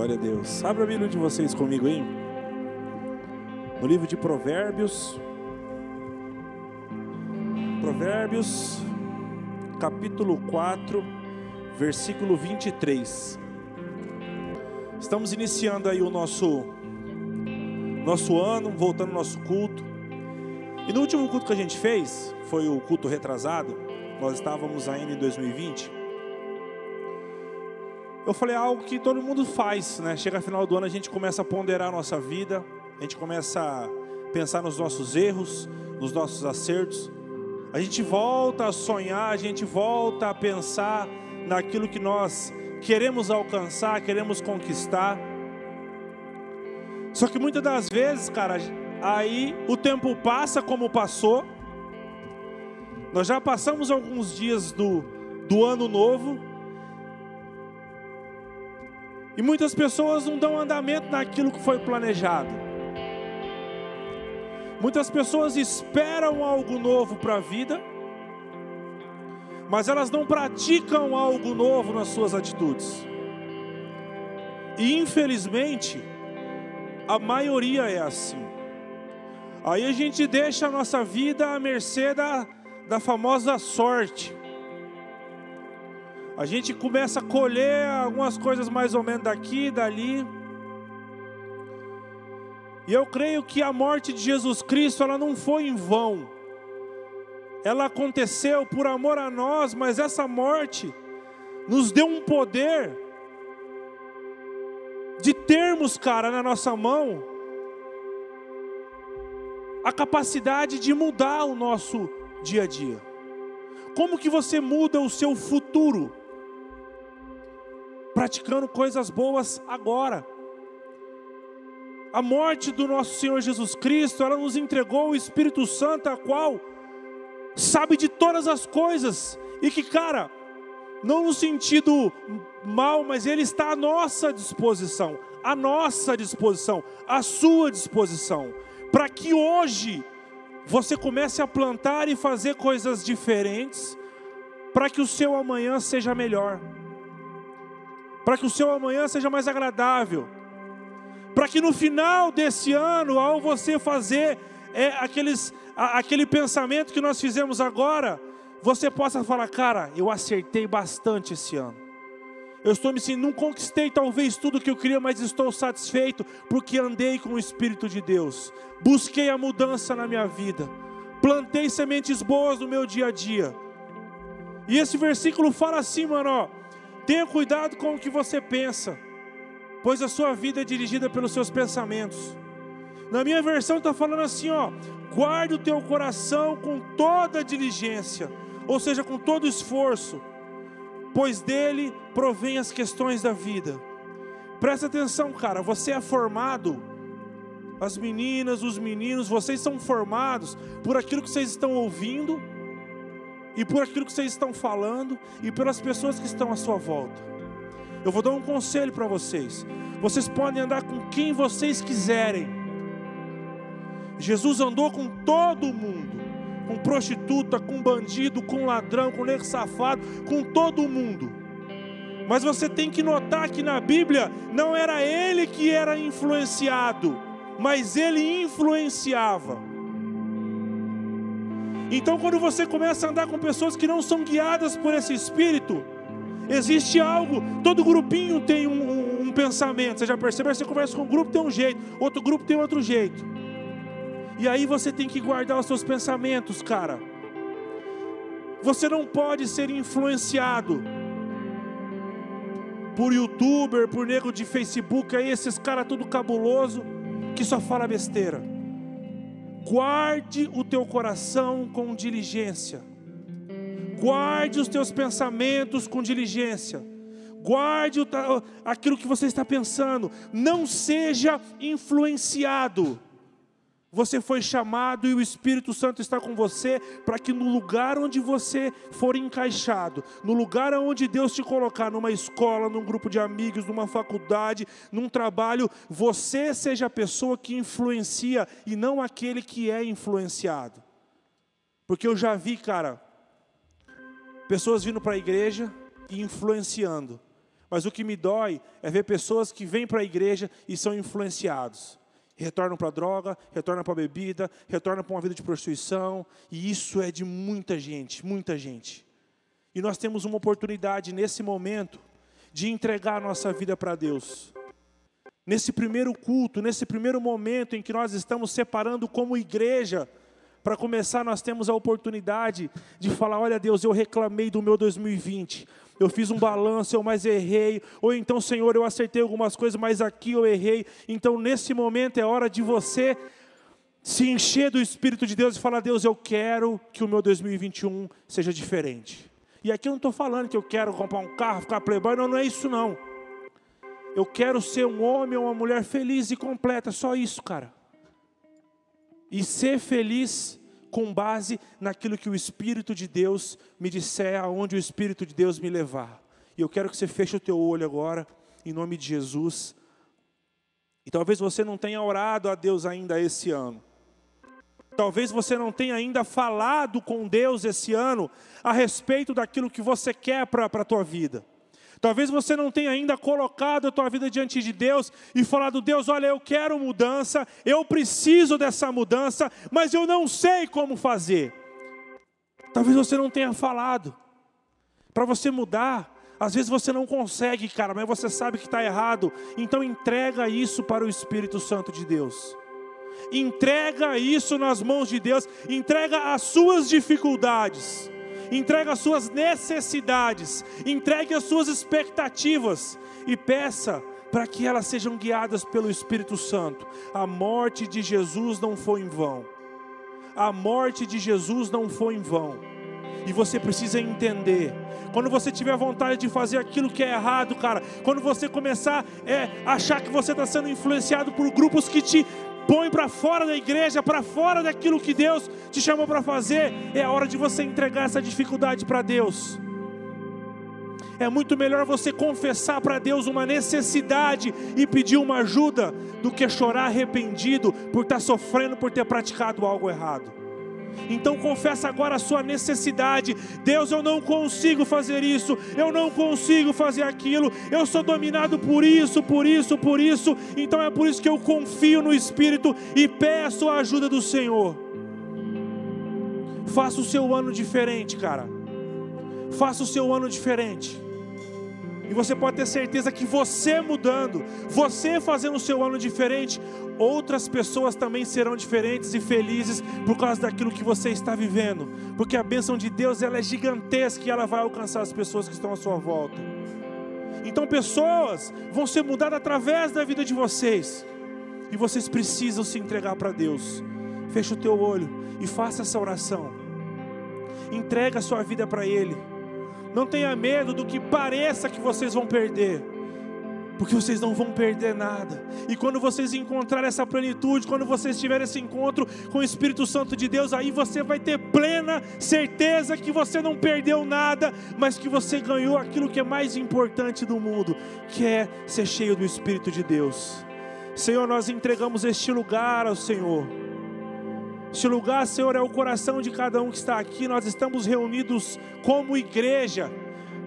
Glória a Deus. Abra a Bíblia de vocês comigo aí. No livro de Provérbios. Provérbios, capítulo 4, versículo 23. Estamos iniciando aí o nosso nosso ano, voltando ao nosso culto. E no último culto que a gente fez, foi o culto retrasado, nós estávamos ainda em 2020. Eu falei algo que todo mundo faz, né? Chega final do ano, a gente começa a ponderar a nossa vida, a gente começa a pensar nos nossos erros, nos nossos acertos. A gente volta a sonhar, a gente volta a pensar naquilo que nós queremos alcançar, queremos conquistar. Só que muitas das vezes, cara, aí o tempo passa como passou. Nós já passamos alguns dias do, do ano novo e muitas pessoas não dão andamento naquilo que foi planejado. Muitas pessoas esperam algo novo para a vida, mas elas não praticam algo novo nas suas atitudes. E infelizmente, a maioria é assim. Aí a gente deixa a nossa vida à mercê da, da famosa sorte. A gente começa a colher algumas coisas mais ou menos daqui e dali. E eu creio que a morte de Jesus Cristo, ela não foi em vão. Ela aconteceu por amor a nós, mas essa morte nos deu um poder de termos, cara, na nossa mão a capacidade de mudar o nosso dia a dia. Como que você muda o seu futuro? Praticando coisas boas agora. A morte do nosso Senhor Jesus Cristo, ela nos entregou o Espírito Santo, a qual sabe de todas as coisas e que, cara, não no sentido mal, mas ele está à nossa disposição, à nossa disposição, à sua disposição, para que hoje você comece a plantar e fazer coisas diferentes, para que o seu amanhã seja melhor para que o seu amanhã seja mais agradável, para que no final desse ano, ao você fazer é, aqueles, a, aquele pensamento que nós fizemos agora, você possa falar, cara, eu acertei bastante esse ano. Eu estou me sentindo, não conquistei talvez tudo que eu queria, mas estou satisfeito porque andei com o Espírito de Deus, busquei a mudança na minha vida, plantei sementes boas no meu dia a dia. E esse versículo fala assim, mano, ó, Tenha cuidado com o que você pensa, pois a sua vida é dirigida pelos seus pensamentos. Na minha versão está falando assim, ó, guarde o teu coração com toda diligência, ou seja, com todo esforço, pois dele provém as questões da vida. Presta atenção, cara, você é formado, as meninas, os meninos, vocês são formados por aquilo que vocês estão ouvindo e por aquilo que vocês estão falando e pelas pessoas que estão à sua volta. Eu vou dar um conselho para vocês. Vocês podem andar com quem vocês quiserem. Jesus andou com todo mundo, com prostituta, com bandido, com ladrão, com negro safado, com todo mundo. Mas você tem que notar que na Bíblia não era ele que era influenciado, mas ele influenciava. Então, quando você começa a andar com pessoas que não são guiadas por esse espírito, existe algo. Todo grupinho tem um, um, um pensamento. Você já percebeu? Você conversa com um grupo tem um jeito, outro grupo tem outro jeito. E aí você tem que guardar os seus pensamentos, cara. Você não pode ser influenciado por youtuber, por nego de Facebook aí, esses caras tudo cabuloso que só fala besteira. Guarde o teu coração com diligência. Guarde os teus pensamentos com diligência. Guarde aquilo que você está pensando. Não seja influenciado você foi chamado e o Espírito Santo está com você para que no lugar onde você for encaixado, no lugar onde Deus te colocar, numa escola, num grupo de amigos, numa faculdade, num trabalho, você seja a pessoa que influencia e não aquele que é influenciado. Porque eu já vi, cara, pessoas vindo para a igreja e influenciando, Mas o que me dói é ver pessoas que vêm para a igreja e são influenciados. Retornam para a droga, retornam para a bebida, retornam para uma vida de prostituição, e isso é de muita gente, muita gente. E nós temos uma oportunidade nesse momento de entregar a nossa vida para Deus. Nesse primeiro culto, nesse primeiro momento em que nós estamos separando como igreja, para começar, nós temos a oportunidade de falar: olha, Deus, eu reclamei do meu 2020, eu fiz um balanço, eu mais errei, ou então, Senhor, eu acertei algumas coisas, mas aqui eu errei. Então, nesse momento, é hora de você se encher do Espírito de Deus e falar: Deus, eu quero que o meu 2021 seja diferente. E aqui eu não estou falando que eu quero comprar um carro, ficar playboy, não, não é isso não. Eu quero ser um homem ou uma mulher feliz e completa, só isso, cara. E ser feliz com base naquilo que o Espírito de Deus me disser, aonde o Espírito de Deus me levar. E eu quero que você feche o teu olho agora, em nome de Jesus. E talvez você não tenha orado a Deus ainda esse ano. Talvez você não tenha ainda falado com Deus esse ano a respeito daquilo que você quer para a tua vida. Talvez você não tenha ainda colocado a tua vida diante de Deus e falado: Deus, olha, eu quero mudança, eu preciso dessa mudança, mas eu não sei como fazer. Talvez você não tenha falado. Para você mudar, às vezes você não consegue, cara, mas você sabe que está errado. Então entrega isso para o Espírito Santo de Deus entrega isso nas mãos de Deus, entrega as suas dificuldades, entrega as suas necessidades, entregue as suas expectativas e peça para que elas sejam guiadas pelo Espírito Santo. A morte de Jesus não foi em vão. A morte de Jesus não foi em vão. E você precisa entender. Quando você tiver vontade de fazer aquilo que é errado, cara, quando você começar a é, achar que você está sendo influenciado por grupos que te põe para fora da igreja, para fora daquilo que Deus te chamou para fazer, é a hora de você entregar essa dificuldade para Deus. É muito melhor você confessar para Deus uma necessidade e pedir uma ajuda do que chorar arrependido por estar tá sofrendo por ter praticado algo errado. Então confessa agora a sua necessidade. Deus, eu não consigo fazer isso, eu não consigo fazer aquilo, eu sou dominado por isso, por isso, por isso. Então é por isso que eu confio no Espírito e peço a ajuda do Senhor. Faça o seu ano diferente, cara. Faça o seu ano diferente. E você pode ter certeza que você mudando, você fazendo o seu ano diferente, outras pessoas também serão diferentes e felizes por causa daquilo que você está vivendo. Porque a bênção de Deus ela é gigantesca e ela vai alcançar as pessoas que estão à sua volta. Então pessoas vão ser mudadas através da vida de vocês. E vocês precisam se entregar para Deus. Feche o teu olho e faça essa oração. Entrega a sua vida para Ele. Não tenha medo do que pareça que vocês vão perder, porque vocês não vão perder nada. E quando vocês encontrarem essa plenitude, quando vocês tiverem esse encontro com o Espírito Santo de Deus, aí você vai ter plena certeza que você não perdeu nada, mas que você ganhou aquilo que é mais importante do mundo, que é ser cheio do Espírito de Deus. Senhor, nós entregamos este lugar ao Senhor. Este lugar, Senhor, é o coração de cada um que está aqui. Nós estamos reunidos como igreja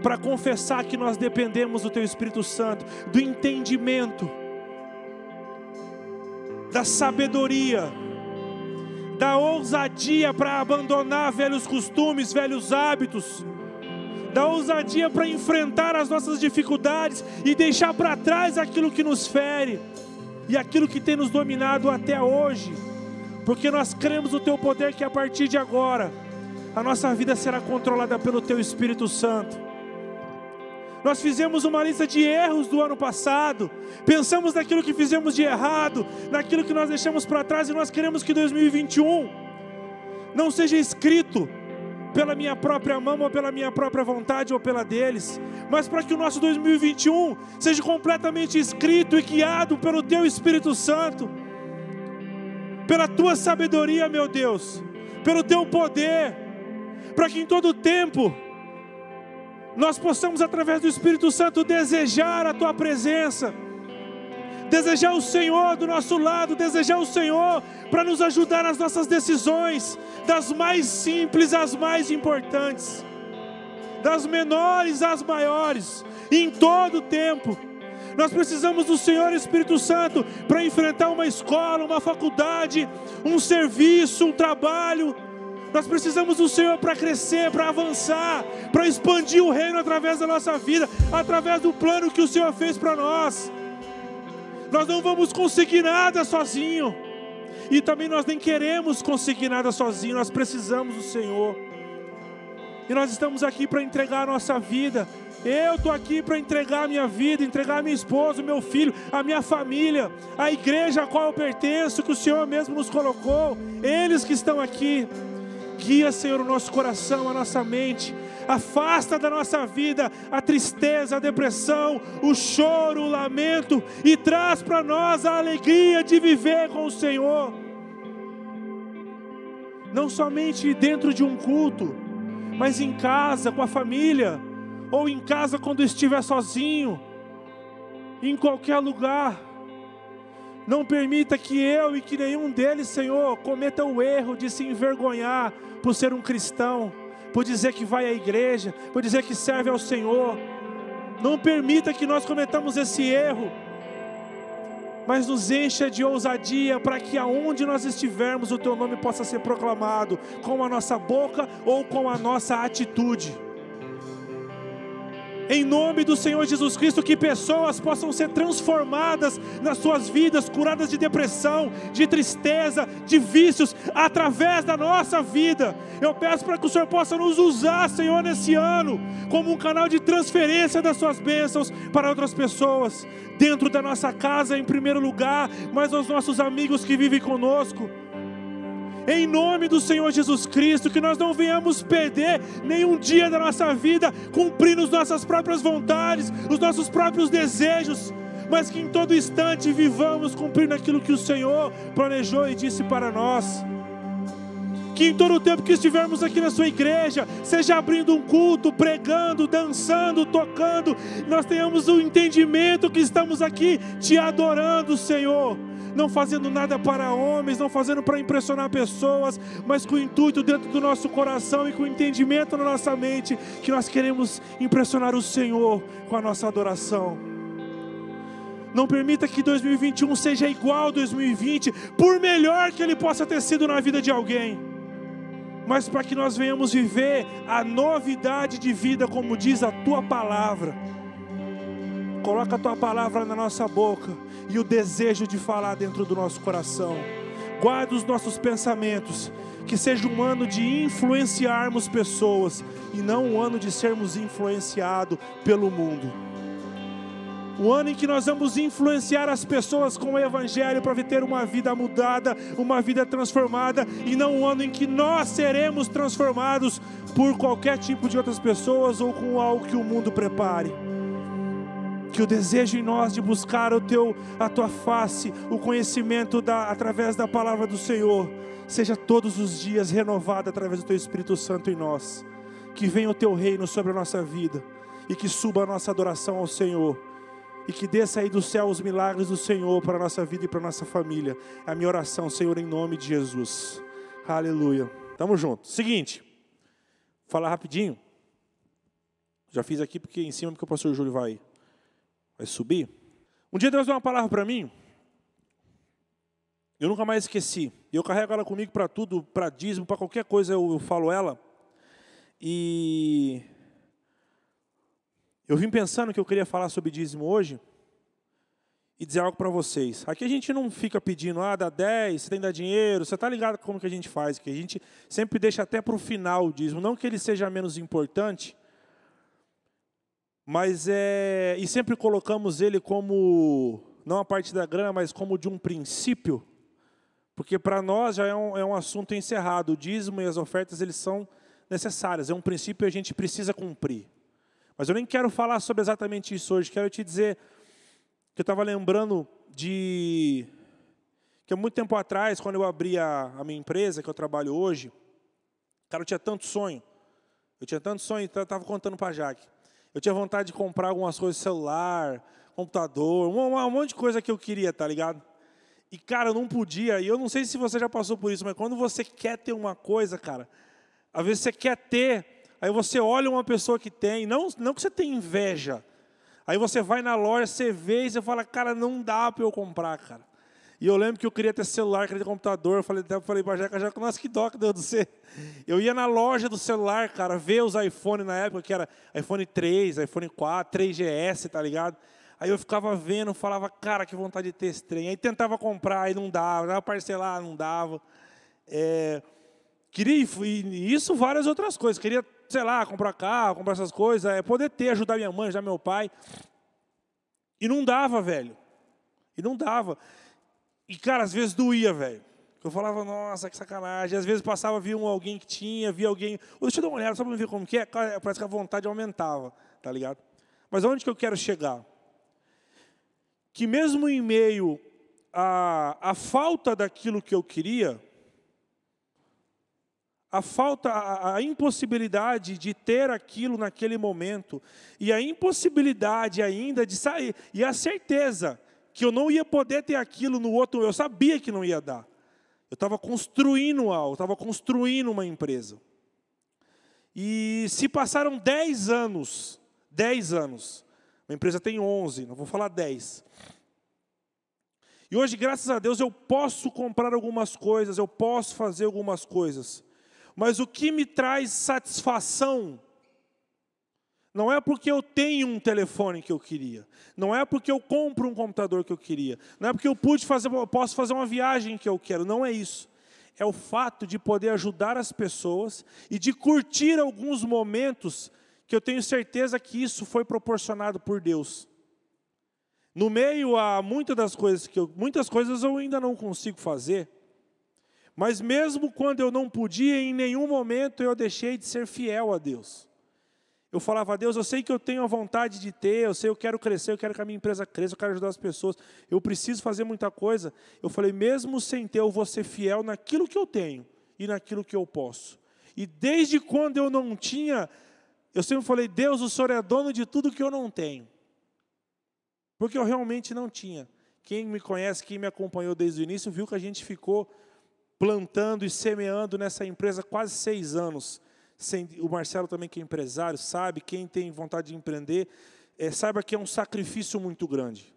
para confessar que nós dependemos do Teu Espírito Santo, do entendimento, da sabedoria, da ousadia para abandonar velhos costumes, velhos hábitos, da ousadia para enfrentar as nossas dificuldades e deixar para trás aquilo que nos fere e aquilo que tem nos dominado até hoje porque nós cremos no Teu poder que a partir de agora a nossa vida será controlada pelo Teu Espírito Santo. Nós fizemos uma lista de erros do ano passado, pensamos naquilo que fizemos de errado, naquilo que nós deixamos para trás e nós queremos que 2021 não seja escrito pela minha própria mão ou pela minha própria vontade ou pela deles, mas para que o nosso 2021 seja completamente escrito e guiado pelo Teu Espírito Santo pela tua sabedoria, meu Deus, pelo teu poder, para que em todo tempo nós possamos, através do Espírito Santo, desejar a tua presença, desejar o Senhor do nosso lado, desejar o Senhor para nos ajudar nas nossas decisões, das mais simples às mais importantes. das menores às maiores, em todo o tempo. Nós precisamos do Senhor Espírito Santo para enfrentar uma escola, uma faculdade, um serviço, um trabalho. Nós precisamos do Senhor para crescer, para avançar, para expandir o reino através da nossa vida, através do plano que o Senhor fez para nós. Nós não vamos conseguir nada sozinho. E também nós nem queremos conseguir nada sozinho, nós precisamos do Senhor. E nós estamos aqui para entregar a nossa vida. Eu estou aqui para entregar a minha vida, entregar a minha esposa, o meu filho, a minha família, a igreja a qual eu pertenço, que o Senhor mesmo nos colocou, eles que estão aqui. Guia, Senhor, o nosso coração, a nossa mente. Afasta da nossa vida a tristeza, a depressão, o choro, o lamento e traz para nós a alegria de viver com o Senhor. Não somente dentro de um culto, mas em casa, com a família, ou em casa quando estiver sozinho, em qualquer lugar. Não permita que eu e que nenhum deles, Senhor, cometa o erro de se envergonhar por ser um cristão, por dizer que vai à igreja, por dizer que serve ao Senhor. Não permita que nós cometamos esse erro, mas nos encha de ousadia para que aonde nós estivermos o teu nome possa ser proclamado com a nossa boca ou com a nossa atitude em nome do Senhor Jesus Cristo, que pessoas possam ser transformadas nas suas vidas, curadas de depressão, de tristeza, de vícios, através da nossa vida. Eu peço para que o Senhor possa nos usar, Senhor, nesse ano, como um canal de transferência das suas bênçãos para outras pessoas, dentro da nossa casa em primeiro lugar, mas aos nossos amigos que vivem conosco em nome do Senhor Jesus Cristo, que nós não venhamos perder nenhum dia da nossa vida cumprindo as nossas próprias vontades, os nossos próprios desejos, mas que em todo instante vivamos cumprindo aquilo que o Senhor planejou e disse para nós. Que em todo o tempo que estivermos aqui na sua igreja, seja abrindo um culto, pregando, dançando, tocando, nós tenhamos o entendimento que estamos aqui te adorando, Senhor não fazendo nada para homens, não fazendo para impressionar pessoas, mas com o intuito dentro do nosso coração e com o entendimento na nossa mente que nós queremos impressionar o Senhor com a nossa adoração. Não permita que 2021 seja igual a 2020, por melhor que ele possa ter sido na vida de alguém, mas para que nós venhamos viver a novidade de vida, como diz a tua palavra. Coloca a tua palavra na nossa boca e o desejo de falar dentro do nosso coração. Guarda os nossos pensamentos, que seja um ano de influenciarmos pessoas e não um ano de sermos influenciados pelo mundo. O ano em que nós vamos influenciar as pessoas com o Evangelho para ter uma vida mudada, uma vida transformada, e não um ano em que nós seremos transformados por qualquer tipo de outras pessoas ou com algo que o mundo prepare que o desejo em nós de buscar o teu, a tua face, o conhecimento da, através da palavra do Senhor, seja todos os dias renovado através do teu Espírito Santo em nós. Que venha o teu reino sobre a nossa vida e que suba a nossa adoração ao Senhor. E que desça aí do céu os milagres do Senhor para a nossa vida e para a nossa família. É a minha oração, Senhor, em nome de Jesus. Aleluia. Tamo junto. Seguinte, falar rapidinho. Já fiz aqui porque em cima porque o pastor Júlio vai Vai subir? Um dia Deus deu uma palavra para mim. Eu nunca mais esqueci. Eu carrego ela comigo para tudo, para dízimo, para qualquer coisa eu, eu falo ela. E eu vim pensando que eu queria falar sobre dízimo hoje e dizer algo para vocês. Aqui a gente não fica pedindo, ah, dá 10, você tem que dar dinheiro, você está ligado como que a gente faz, que a gente sempre deixa até para o final o dízimo, não que ele seja menos importante, mas é. E sempre colocamos ele como. Não a parte da grana, mas como de um princípio. Porque para nós já é um, é um assunto encerrado. O dízimo e as ofertas eles são necessárias. É um princípio que a gente precisa cumprir. Mas eu nem quero falar sobre exatamente isso hoje. Quero te dizer que eu estava lembrando de que há muito tempo atrás, quando eu abri a, a minha empresa, que eu trabalho hoje, cara, eu tinha tanto sonho. Eu tinha tanto sonho, então eu estava contando para a Jaque. Eu tinha vontade de comprar algumas coisas, celular, computador, um, um monte de coisa que eu queria, tá ligado? E, cara, eu não podia. E eu não sei se você já passou por isso, mas quando você quer ter uma coisa, cara, às vezes você quer ter, aí você olha uma pessoa que tem, não, não que você tem inveja. Aí você vai na loja, você vê e você fala, cara, não dá para eu comprar, cara. E eu lembro que eu queria ter celular, queria ter computador. Eu falei, eu falei pra Jeca, Jeca, nossa, que dó que deu do você. Eu ia na loja do celular, cara, ver os iPhone na época, que era iPhone 3, iPhone 4, 3GS, tá ligado? Aí eu ficava vendo, falava, cara, que vontade de ter esse trem. Aí tentava comprar, aí não dava, dava parcelar, não dava. É, queria, e isso várias outras coisas. Queria, sei lá, comprar carro, comprar essas coisas, é, poder ter, ajudar minha mãe, ajudar meu pai. E não dava, velho. E não dava. E, cara, às vezes doía, velho. Eu falava, nossa, que sacanagem. Às vezes passava, via um, alguém que tinha, via alguém. Oh, deixa eu dar uma olhada, só para ver como que é. Parece que a vontade aumentava, tá ligado? Mas aonde que eu quero chegar? Que mesmo em meio à, à falta daquilo que eu queria, a falta, a, a, impossibilidade de ter aquilo naquele momento, e a impossibilidade ainda de sair, e a certeza que eu não ia poder ter aquilo no outro, eu sabia que não ia dar. Eu estava construindo algo, estava construindo uma empresa. E se passaram 10 anos, 10 anos, a empresa tem 11, não vou falar 10. E hoje, graças a Deus, eu posso comprar algumas coisas, eu posso fazer algumas coisas. Mas o que me traz satisfação não é porque eu tenho um telefone que eu queria, não é porque eu compro um computador que eu queria, não é porque eu pude fazer, posso fazer uma viagem que eu quero, não é isso. É o fato de poder ajudar as pessoas e de curtir alguns momentos que eu tenho certeza que isso foi proporcionado por Deus. No meio a muitas das coisas que eu, muitas coisas eu ainda não consigo fazer, mas mesmo quando eu não podia, em nenhum momento eu deixei de ser fiel a Deus. Eu falava Deus, eu sei que eu tenho a vontade de ter, eu sei eu quero crescer, eu quero que a minha empresa cresça, eu quero ajudar as pessoas, eu preciso fazer muita coisa. Eu falei, mesmo sem ter, eu vou ser fiel naquilo que eu tenho e naquilo que eu posso. E desde quando eu não tinha, eu sempre falei, Deus, o Senhor é dono de tudo que eu não tenho. Porque eu realmente não tinha. Quem me conhece, quem me acompanhou desde o início, viu que a gente ficou plantando e semeando nessa empresa quase seis anos. O Marcelo também, que é empresário, sabe, quem tem vontade de empreender, é, saiba que é um sacrifício muito grande.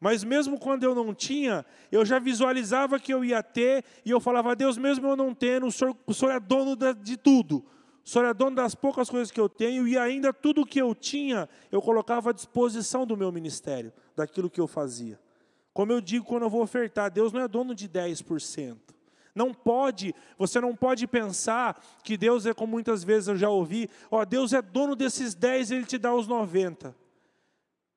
Mas mesmo quando eu não tinha, eu já visualizava que eu ia ter, e eu falava, Deus, mesmo eu não tendo, o Senhor, o senhor é dono de tudo. O Senhor é dono das poucas coisas que eu tenho, e ainda tudo que eu tinha, eu colocava à disposição do meu ministério, daquilo que eu fazia. Como eu digo quando eu vou ofertar, Deus não é dono de 10%. Não pode, você não pode pensar que Deus é como muitas vezes eu já ouvi, ó, Deus é dono desses 10, ele te dá os 90.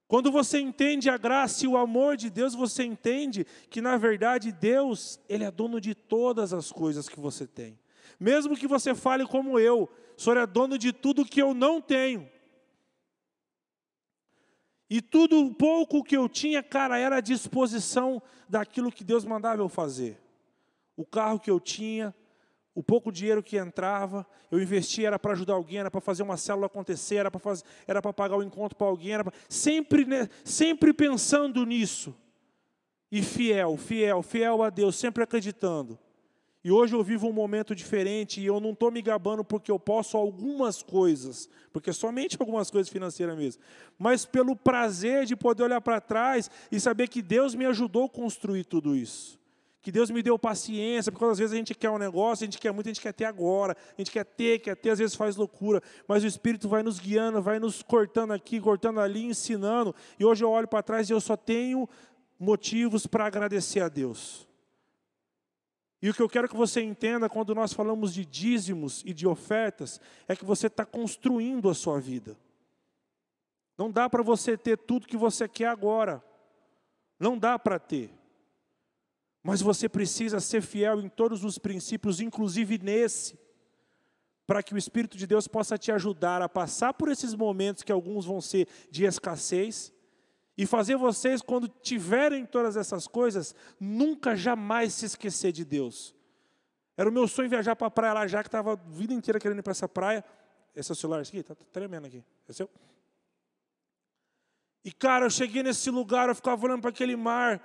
Quando você entende a graça e o amor de Deus, você entende que na verdade Deus, ele é dono de todas as coisas que você tem. Mesmo que você fale como eu, o Senhor é dono de tudo que eu não tenho. E tudo pouco que eu tinha, cara, era a disposição daquilo que Deus mandava eu fazer o carro que eu tinha, o pouco dinheiro que entrava, eu investia, era para ajudar alguém, era para fazer uma célula acontecer, era para era para pagar o encontro para alguém, era pra, sempre, sempre pensando nisso. E fiel, fiel, fiel a Deus, sempre acreditando. E hoje eu vivo um momento diferente e eu não estou me gabando porque eu posso algumas coisas, porque somente algumas coisas financeiras mesmo, mas pelo prazer de poder olhar para trás e saber que Deus me ajudou a construir tudo isso que Deus me deu paciência, porque às vezes a gente quer um negócio, a gente quer muito, a gente quer ter agora, a gente quer ter, quer ter, às vezes faz loucura, mas o Espírito vai nos guiando, vai nos cortando aqui, cortando ali, ensinando, e hoje eu olho para trás e eu só tenho motivos para agradecer a Deus. E o que eu quero que você entenda quando nós falamos de dízimos e de ofertas, é que você está construindo a sua vida. Não dá para você ter tudo que você quer agora. Não dá para ter. Mas você precisa ser fiel em todos os princípios, inclusive nesse, para que o Espírito de Deus possa te ajudar a passar por esses momentos que alguns vão ser de escassez e fazer vocês, quando tiverem todas essas coisas, nunca jamais se esquecer de Deus. Era o meu sonho viajar para a praia lá, já que estava a vida inteira querendo ir para essa praia. Esse é o celular aqui? Está tremendo aqui. É seu? E cara, eu cheguei nesse lugar, eu ficava olhando para aquele mar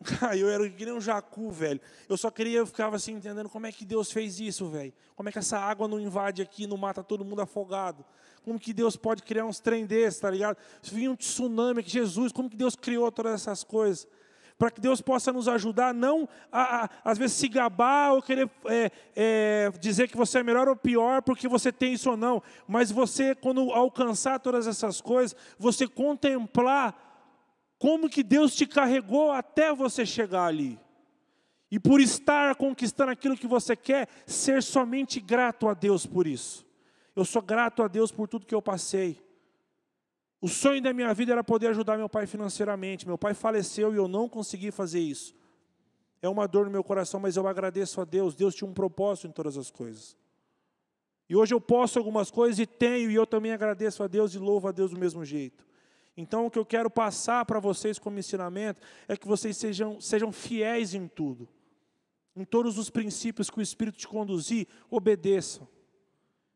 Eu era que nem um jacu, velho. Eu só queria, eu ficava assim, entendendo como é que Deus fez isso, velho. Como é que essa água não invade aqui, não mata todo mundo afogado. Como que Deus pode criar uns trem desses, tá ligado? Se vinha um tsunami, que Jesus, como que Deus criou todas essas coisas? Para que Deus possa nos ajudar, não a, a às vezes se gabar ou querer é, é, dizer que você é melhor ou pior porque você tem isso ou não, mas você, quando alcançar todas essas coisas, você contemplar como que Deus te carregou até você chegar ali. E por estar conquistando aquilo que você quer, ser somente grato a Deus por isso. Eu sou grato a Deus por tudo que eu passei. O sonho da minha vida era poder ajudar meu pai financeiramente. Meu pai faleceu e eu não consegui fazer isso. É uma dor no meu coração, mas eu agradeço a Deus. Deus tinha um propósito em todas as coisas. E hoje eu posso algumas coisas e tenho, e eu também agradeço a Deus e louvo a Deus do mesmo jeito. Então, o que eu quero passar para vocês como ensinamento é que vocês sejam, sejam fiéis em tudo. Em todos os princípios que o Espírito te conduzir, obedeçam.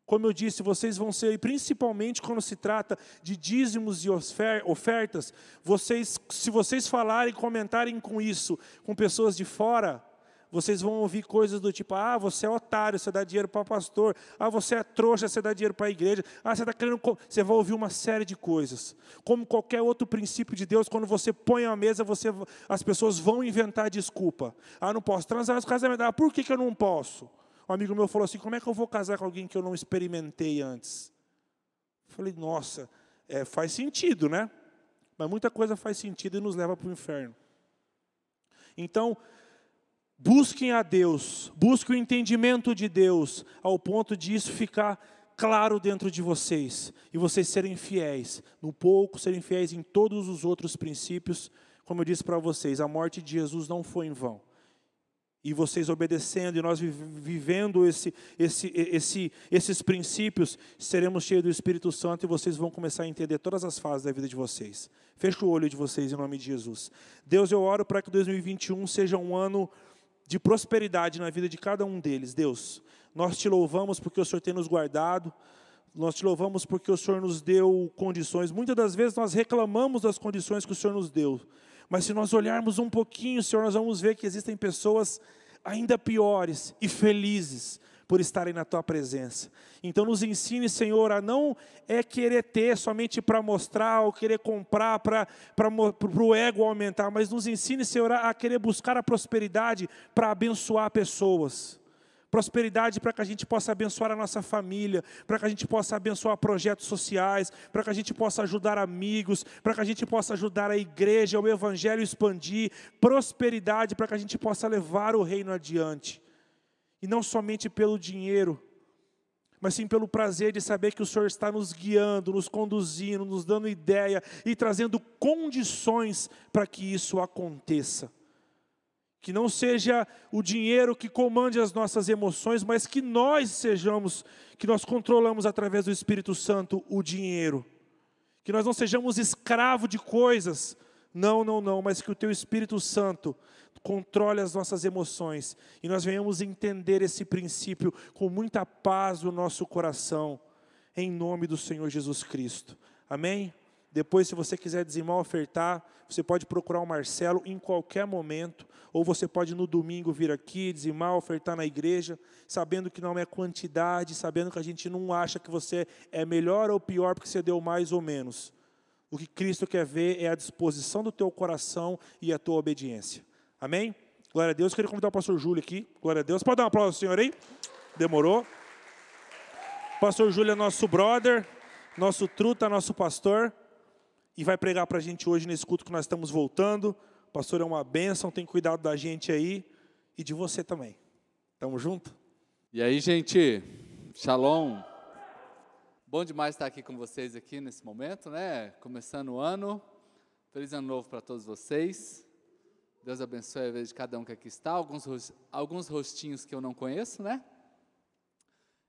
Como eu disse, vocês vão ser, principalmente quando se trata de dízimos e ofertas, vocês, se vocês falarem, comentarem com isso com pessoas de fora, vocês vão ouvir coisas do tipo: ah, você é otário, você dá dinheiro para pastor, ah, você é trouxa, você dá dinheiro para a igreja, ah, você está querendo. Você vai ouvir uma série de coisas. Como qualquer outro princípio de Deus, quando você põe a mesa, você, as pessoas vão inventar desculpa. Ah, não posso transar no casamento. Ah, por que, que eu não posso? Um amigo meu falou assim: como é que eu vou casar com alguém que eu não experimentei antes? Eu falei, nossa, é, faz sentido, né? Mas muita coisa faz sentido e nos leva para o inferno. Então, Busquem a Deus, busquem o entendimento de Deus, ao ponto de isso ficar claro dentro de vocês e vocês serem fiéis, no pouco serem fiéis em todos os outros princípios. Como eu disse para vocês, a morte de Jesus não foi em vão. E vocês obedecendo e nós vivendo esse, esse, esse, esses princípios, seremos cheios do Espírito Santo e vocês vão começar a entender todas as fases da vida de vocês. Feche o olho de vocês em nome de Jesus. Deus, eu oro para que 2021 seja um ano de prosperidade na vida de cada um deles. Deus, nós te louvamos porque o Senhor tem nos guardado, nós te louvamos porque o Senhor nos deu condições. Muitas das vezes nós reclamamos das condições que o Senhor nos deu, mas se nós olharmos um pouquinho, Senhor, nós vamos ver que existem pessoas ainda piores e felizes, por estarem na tua presença. Então nos ensine, Senhor, a não é querer ter somente para mostrar ou querer comprar para o ego aumentar, mas nos ensine, Senhor, a querer buscar a prosperidade para abençoar pessoas. Prosperidade para que a gente possa abençoar a nossa família, para que a gente possa abençoar projetos sociais, para que a gente possa ajudar amigos, para que a gente possa ajudar a igreja, o evangelho expandir, prosperidade para que a gente possa levar o reino adiante e não somente pelo dinheiro, mas sim pelo prazer de saber que o Senhor está nos guiando, nos conduzindo, nos dando ideia e trazendo condições para que isso aconteça. Que não seja o dinheiro que comande as nossas emoções, mas que nós sejamos, que nós controlamos através do Espírito Santo o dinheiro. Que nós não sejamos escravo de coisas, não, não, não, mas que o Teu Espírito Santo controle as nossas emoções e nós venhamos entender esse princípio com muita paz no nosso coração, em nome do Senhor Jesus Cristo. Amém? Depois, se você quiser dizimar ofertar, você pode procurar o Marcelo em qualquer momento, ou você pode no domingo vir aqui, dizimar, ofertar na igreja, sabendo que não é quantidade, sabendo que a gente não acha que você é melhor ou pior porque você deu mais ou menos. O que Cristo quer ver é a disposição do teu coração e a tua obediência. Amém? Glória a Deus. Eu queria convidar o pastor Júlio aqui. Glória a Deus. Pode dar um aplauso ao senhor aí? Demorou. Pastor Júlio é nosso brother, nosso truta, nosso pastor. E vai pregar para a gente hoje nesse culto que nós estamos voltando. Pastor é uma bênção, tem cuidado da gente aí e de você também. Tamo junto? E aí, gente? Shalom. Bom demais estar aqui com vocês aqui nesse momento, né? Começando o ano. Feliz ano novo para todos vocês. Deus abençoe a vida de cada um que aqui está. Alguns, alguns rostinhos que eu não conheço, né?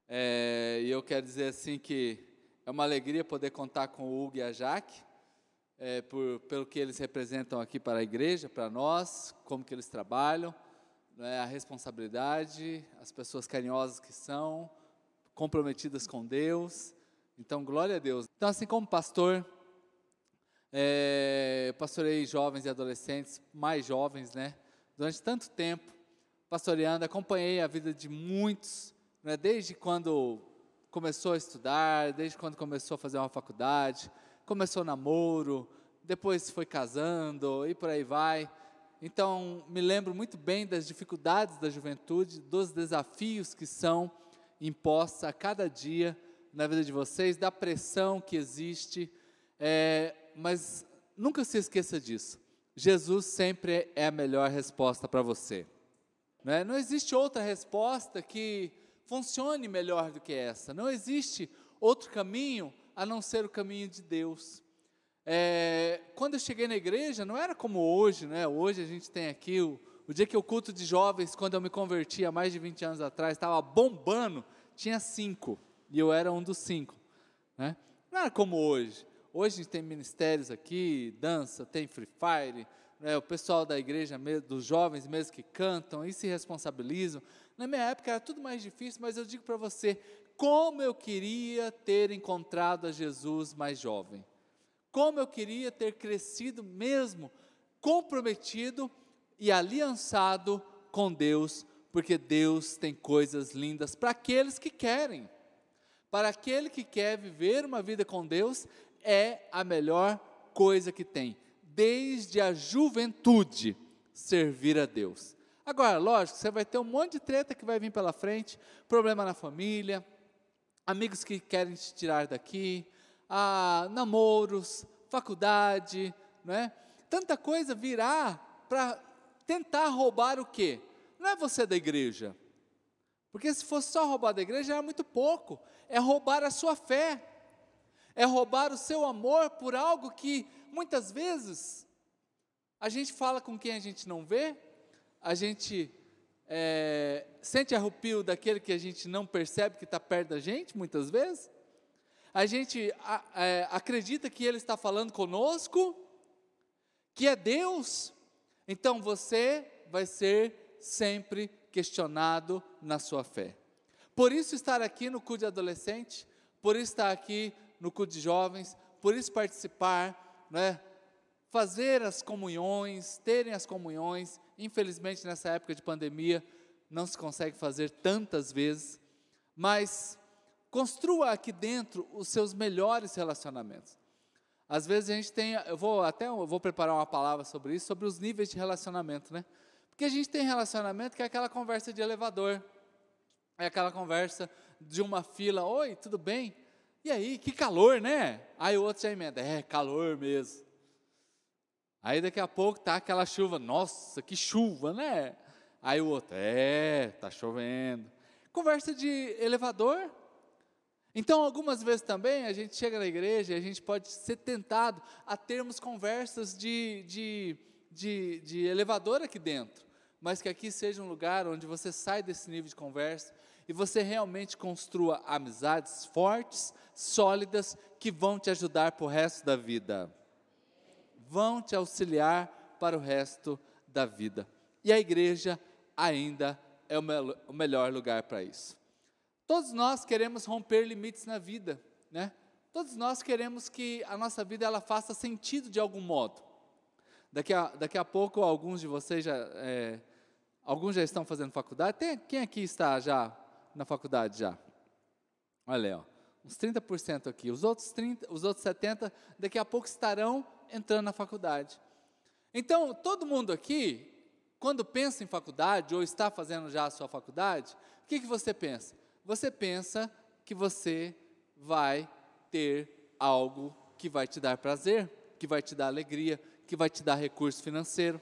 É, e eu quero dizer assim que é uma alegria poder contar com o Hugo e a Jaque, é, por, pelo que eles representam aqui para a igreja, para nós, como que eles trabalham, né, a responsabilidade, as pessoas carinhosas que são, comprometidas com Deus. Então, glória a Deus. Então, assim como pastor, É, pastorei jovens e adolescentes, mais jovens, né? Durante tanto tempo, pastoreando, acompanhei a vida de muitos, né? desde quando começou a estudar, desde quando começou a fazer uma faculdade, começou namoro, depois foi casando e por aí vai. Então, me lembro muito bem das dificuldades da juventude, dos desafios que são impostos a cada dia na vida de vocês, da pressão que existe, é, mas nunca se esqueça disso. Jesus sempre é a melhor resposta para você. Não, é? não existe outra resposta que funcione melhor do que essa. Não existe outro caminho a não ser o caminho de Deus. É, quando eu cheguei na igreja, não era como hoje, né? Hoje a gente tem aqui o, o dia que o culto de jovens, quando eu me converti há mais de 20 anos atrás, estava bombando, tinha cinco e eu era um dos cinco. Né? Não era como hoje. Hoje a gente tem ministérios aqui, dança, tem Free Fire, né? o pessoal da igreja, dos jovens mesmo que cantam e se responsabilizam. Na minha época era tudo mais difícil, mas eu digo para você, como eu queria ter encontrado a Jesus mais jovem. Como eu queria ter crescido mesmo comprometido e aliançado com Deus, porque Deus tem coisas lindas para aqueles que querem. Para aquele que quer viver uma vida com Deus, é a melhor coisa que tem, desde a juventude, servir a Deus. Agora, lógico, você vai ter um monte de treta que vai vir pela frente, problema na família, amigos que querem te tirar daqui, ah, namoros, faculdade, não é? Tanta coisa virá para tentar roubar o quê? Não é você da igreja. Porque se fosse só roubar da igreja, era muito pouco é roubar a sua fé, é roubar o seu amor por algo que muitas vezes a gente fala com quem a gente não vê, a gente é, sente arrepio daquele que a gente não percebe que está perto da gente, muitas vezes. A gente a, é, acredita que Ele está falando conosco, que é Deus. Então você vai ser sempre questionado na sua fé. Por isso estar aqui no CUD de adolescente, por isso estar aqui no CUD de jovens, por isso participar, né? fazer as comunhões, terem as comunhões. Infelizmente, nessa época de pandemia, não se consegue fazer tantas vezes, mas construa aqui dentro os seus melhores relacionamentos. Às vezes a gente tem, eu vou até eu vou preparar uma palavra sobre isso, sobre os níveis de relacionamento, né? Porque a gente tem relacionamento que é aquela conversa de elevador. É aquela conversa de uma fila, oi, tudo bem? E aí, que calor, né? Aí o outro já emenda, é, calor mesmo. Aí daqui a pouco tá aquela chuva, nossa, que chuva, né? Aí o outro, é, tá chovendo. Conversa de elevador. Então, algumas vezes também a gente chega na igreja e a gente pode ser tentado a termos conversas de, de, de, de elevador aqui dentro, mas que aqui seja um lugar onde você sai desse nível de conversa e você realmente construa amizades fortes, sólidas, que vão te ajudar para o resto da vida. Vão te auxiliar para o resto da vida. E a igreja ainda é o, melhor lugar para isso. Todos nós queremos romper limites na vida, né? Todos nós queremos que a nossa vida ela faça sentido de algum modo. Daqui a, daqui a pouco alguns de vocês já, é, alguns já estão fazendo faculdade. Tem, quem aqui está já na faculdade já? Olha aí, ó, uns 30% aqui. Os outros 30, os outros 70 daqui a pouco estarão entrando na faculdade. Então, todo mundo aqui, quando pensa em faculdade ou está fazendo já a sua faculdade, o que, que você pensa? Você pensa que você vai ter algo que vai te dar prazer, que vai te dar alegria, que vai te dar recurso financeiro.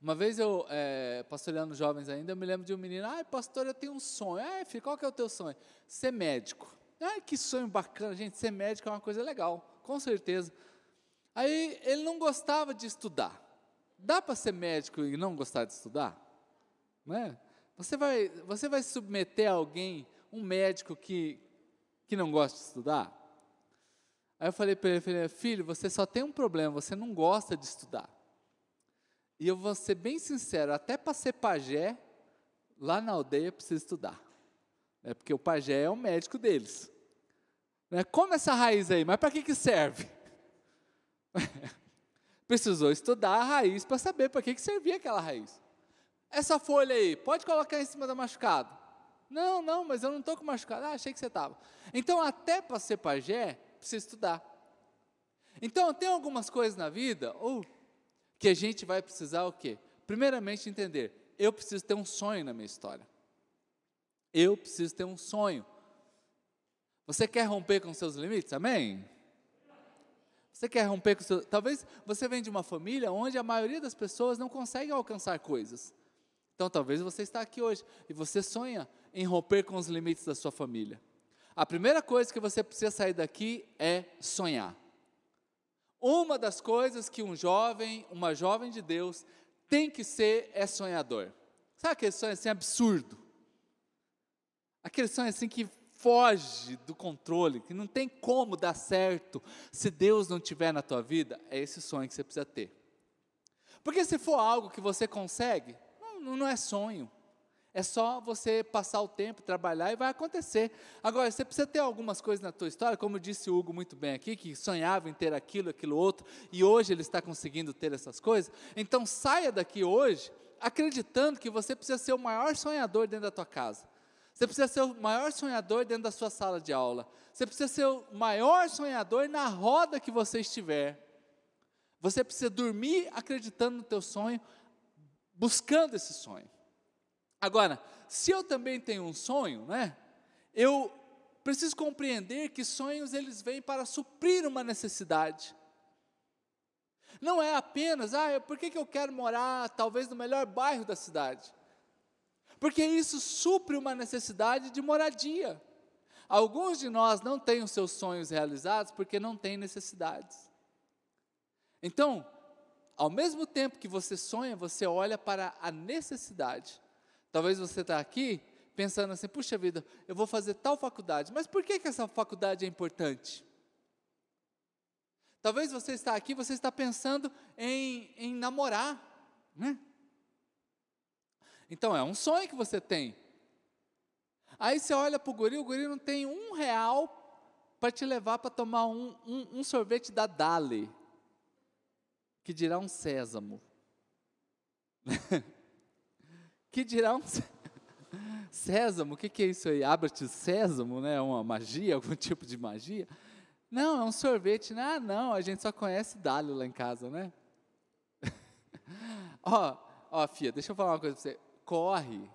Uma vez eu, é, pastoreando jovens ainda, eu me lembro de um menino, ah, pastor, eu tenho um sonho. Ah, filho, qual que é o teu sonho? Ser médico. Ah, que sonho bacana, gente, ser médico é uma coisa legal, com certeza. Aí ele não gostava de estudar. Dá para ser médico e não gostar de estudar? Não é? Você vai, você vai submeter a alguém, um médico que, que não gosta de estudar? Aí eu falei para ele, filho, você só tem um problema, você não gosta de estudar. E eu vou ser bem sincero, até para ser pajé, lá na aldeia precisa estudar. É porque o pajé é o médico deles. Né? Como essa raiz aí, mas para que, que serve? Precisou estudar a raiz para saber para que, que servia aquela raiz. Essa folha aí, pode colocar em cima do machucado? Não, não, mas eu não estou com machucado. Ah, achei que você estava. Então, até para ser pajé, precisa estudar. Então, tem algumas coisas na vida, ou que a gente vai precisar o quê? Primeiramente, entender, eu preciso ter um sonho na minha história. Eu preciso ter um sonho. Você quer romper com seus limites? Amém? Você quer romper com seus. Talvez você vem de uma família onde a maioria das pessoas não consegue alcançar coisas. Então, talvez você está aqui hoje e você sonha em romper com os limites da sua família. A primeira coisa que você precisa sair daqui é sonhar. Uma das coisas que um jovem, uma jovem de Deus, tem que ser é sonhador. Sabe aquele sonho assim absurdo? Aquele sonho assim que foge do controle, que não tem como dar certo se Deus não tiver na tua vida, é esse sonho que você precisa ter. Porque se for algo que você consegue, não, não é sonho. É só você passar o tempo, trabalhar e vai acontecer. Agora, você precisa ter algumas coisas na tua história, como disse o Hugo muito bem aqui, que sonhava em ter aquilo, aquilo outro, e hoje ele está conseguindo ter essas coisas. Então, saia daqui hoje acreditando que você precisa ser o maior sonhador dentro da tua casa. Você precisa ser o maior sonhador dentro da sua sala de aula. Você precisa ser o maior sonhador na roda que você estiver. Você precisa dormir acreditando no teu sonho, buscando esse sonho. Agora, se eu também tenho um sonho, né? Eu preciso compreender que sonhos eles vêm para suprir uma necessidade. Não é apenas, ah, por que, que eu quero morar talvez no melhor bairro da cidade? Porque isso supre uma necessidade de moradia. Alguns de nós não têm os seus sonhos realizados porque não têm necessidades. Então, ao mesmo tempo que você sonha, você olha para a necessidade. Talvez você está aqui pensando assim, puxa vida, eu vou fazer tal faculdade, mas por que, que essa faculdade é importante? Talvez você está aqui, você está pensando em, em namorar, né? Então é um sonho que você tem. Aí você olha para o guri, o guri não tem um real para te levar para tomar um, um, um, sorvete da Dali, que dirá um sésamo. que dirá um sésamo, o que, que é isso aí? Abra-te sésamo, né? Uma magia, algum tipo de magia? Não, é um sorvete. Ah, não, a gente só conhece Dali lá em casa, né? ó, ó, Fia, deixa eu falar uma coisa para você. Corre,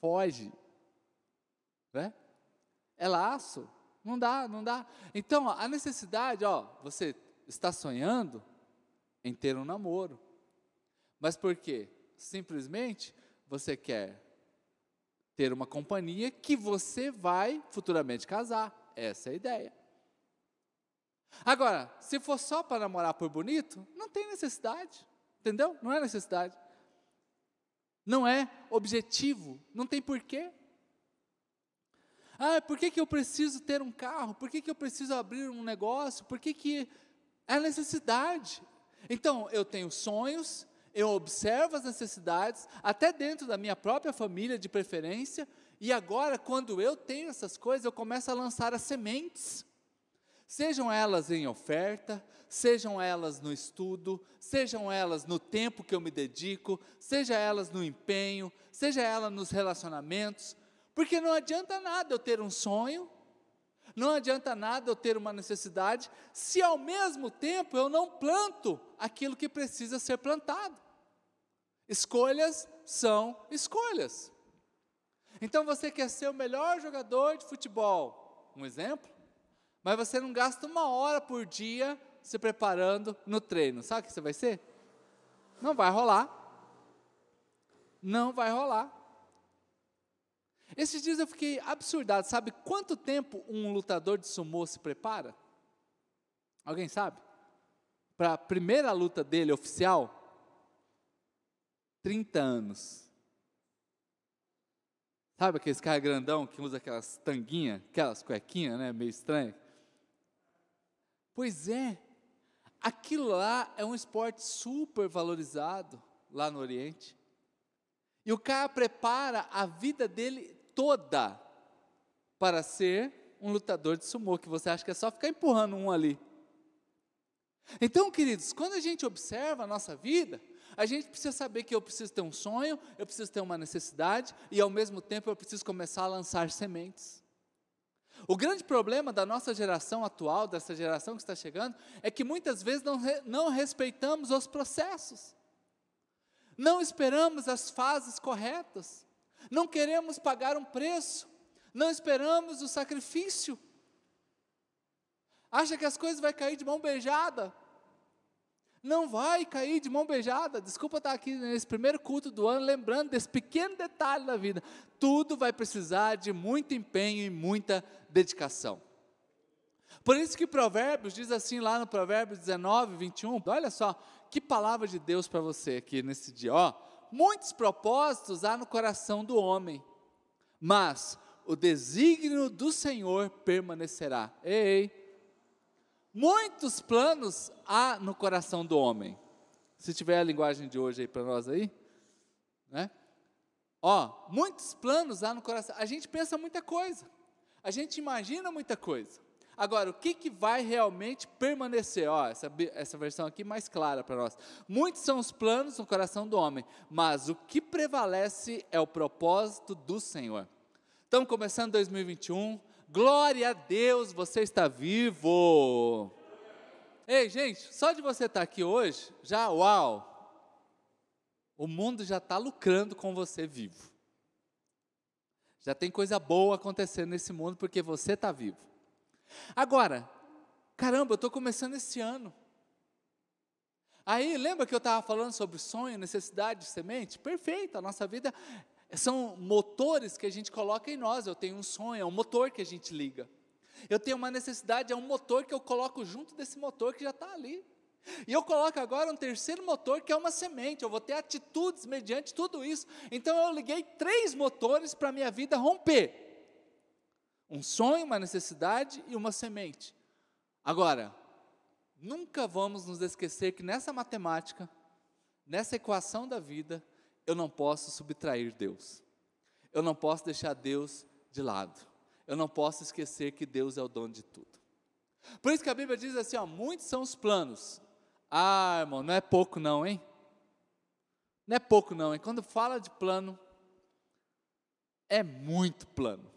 foge, né? É laço, não dá, não dá. Então, a necessidade, ó, você está sonhando em ter um namoro. Mas por quê? Simplesmente você quer ter uma companhia que você vai futuramente casar. Essa é a ideia. Agora, se for só para namorar por bonito, não tem necessidade. Entendeu? Não é necessidade. Não é objetivo. Não tem porquê. Ah, por que, que eu preciso ter um carro? Por que, que eu preciso abrir um negócio? Por que, que é necessidade? Então, eu tenho sonhos, eu observo as necessidades, até dentro da minha própria família, de preferência, e agora, quando eu tenho essas coisas, eu começo a lançar as sementes. Sejam elas em oferta, sejam elas no estudo, sejam elas no tempo que eu me dedico, seja elas no empenho, seja ela nos relacionamentos, porque não adianta nada eu ter um sonho, não adianta nada eu ter uma necessidade, se ao mesmo tempo eu não planto aquilo que precisa ser plantado. Escolhas são escolhas. Então você quer ser o melhor jogador de futebol, um exemplo, mas você não gasta uma hora por dia se preparando no treino. Sabe o que você vai ser? Não vai rolar. Não vai rolar. Esses dias eu fiquei absurdado. Sabe quanto tempo um lutador de sumô se prepara? Alguém sabe? Para a primeira luta dele oficial, 30 anos. Sabe aqueles caras grandão que usa aquelas tanguinhas, aquelas cuequinhas, né, meio estranhas? Pois é, aquilo lá é um esporte super valorizado lá no Oriente. E o cara prepara a vida dele toda para ser um lutador de sumô, que você acha que é só ficar empurrando um ali. Então, queridos, quando a gente observa a nossa vida, a gente precisa saber que eu preciso ter um sonho, eu preciso ter uma necessidade e ao mesmo tempo eu preciso começar a lançar sementes. O grande problema da nossa geração atual, dessa geração que está chegando, é que muitas vezes não, não respeitamos os processos, não esperamos as fases corretas, não queremos pagar um preço, não esperamos o sacrifício, acha que as coisas vão cair de mão beijada, não vai cair de mão beijada. Desculpa estar aqui nesse primeiro culto do ano, lembrando desse pequeno detalhe da vida. Tudo vai precisar de muito empenho e muita dedicação. Por isso que Provérbios diz assim lá no Provérbios 19, 21, olha só, que palavra de Deus para você aqui nesse dia, ó. Muitos propósitos há no coração do homem, mas o desígnio do Senhor permanecerá. Ei, muitos planos há no coração do homem. Se tiver a linguagem de hoje aí para nós aí, né? Ó, muitos planos há no coração. A gente pensa muita coisa. A gente imagina muita coisa. Agora, o que, que vai realmente permanecer? Ó, essa, essa versão aqui mais clara para nós. Muitos são os planos no coração do homem, mas o que prevalece é o propósito do Senhor. Estamos começando 2021. Glória a Deus, você está vivo. Ei, gente, só de você estar aqui hoje, já, uau! O mundo já está lucrando com você vivo. Já tem coisa boa acontecendo nesse mundo porque você está vivo. Agora, caramba, eu estou começando esse ano. Aí, lembra que eu estava falando sobre sonho, necessidade de semente? Perfeito, a nossa vida são motores que a gente coloca em nós. Eu tenho um sonho, é um motor que a gente liga. Eu tenho uma necessidade, é um motor que eu coloco junto desse motor que já está ali. E eu coloco agora um terceiro motor que é uma semente. Eu vou ter atitudes mediante tudo isso. Então eu liguei três motores para a minha vida romper: um sonho, uma necessidade e uma semente. Agora, nunca vamos nos esquecer que nessa matemática, nessa equação da vida, eu não posso subtrair Deus. Eu não posso deixar Deus de lado. Eu não posso esquecer que Deus é o dono de tudo. Por isso que a Bíblia diz assim: ó, muitos são os planos, ah, irmão, não é pouco não, hein? Não é pouco não, hein? Quando fala de plano, é muito plano.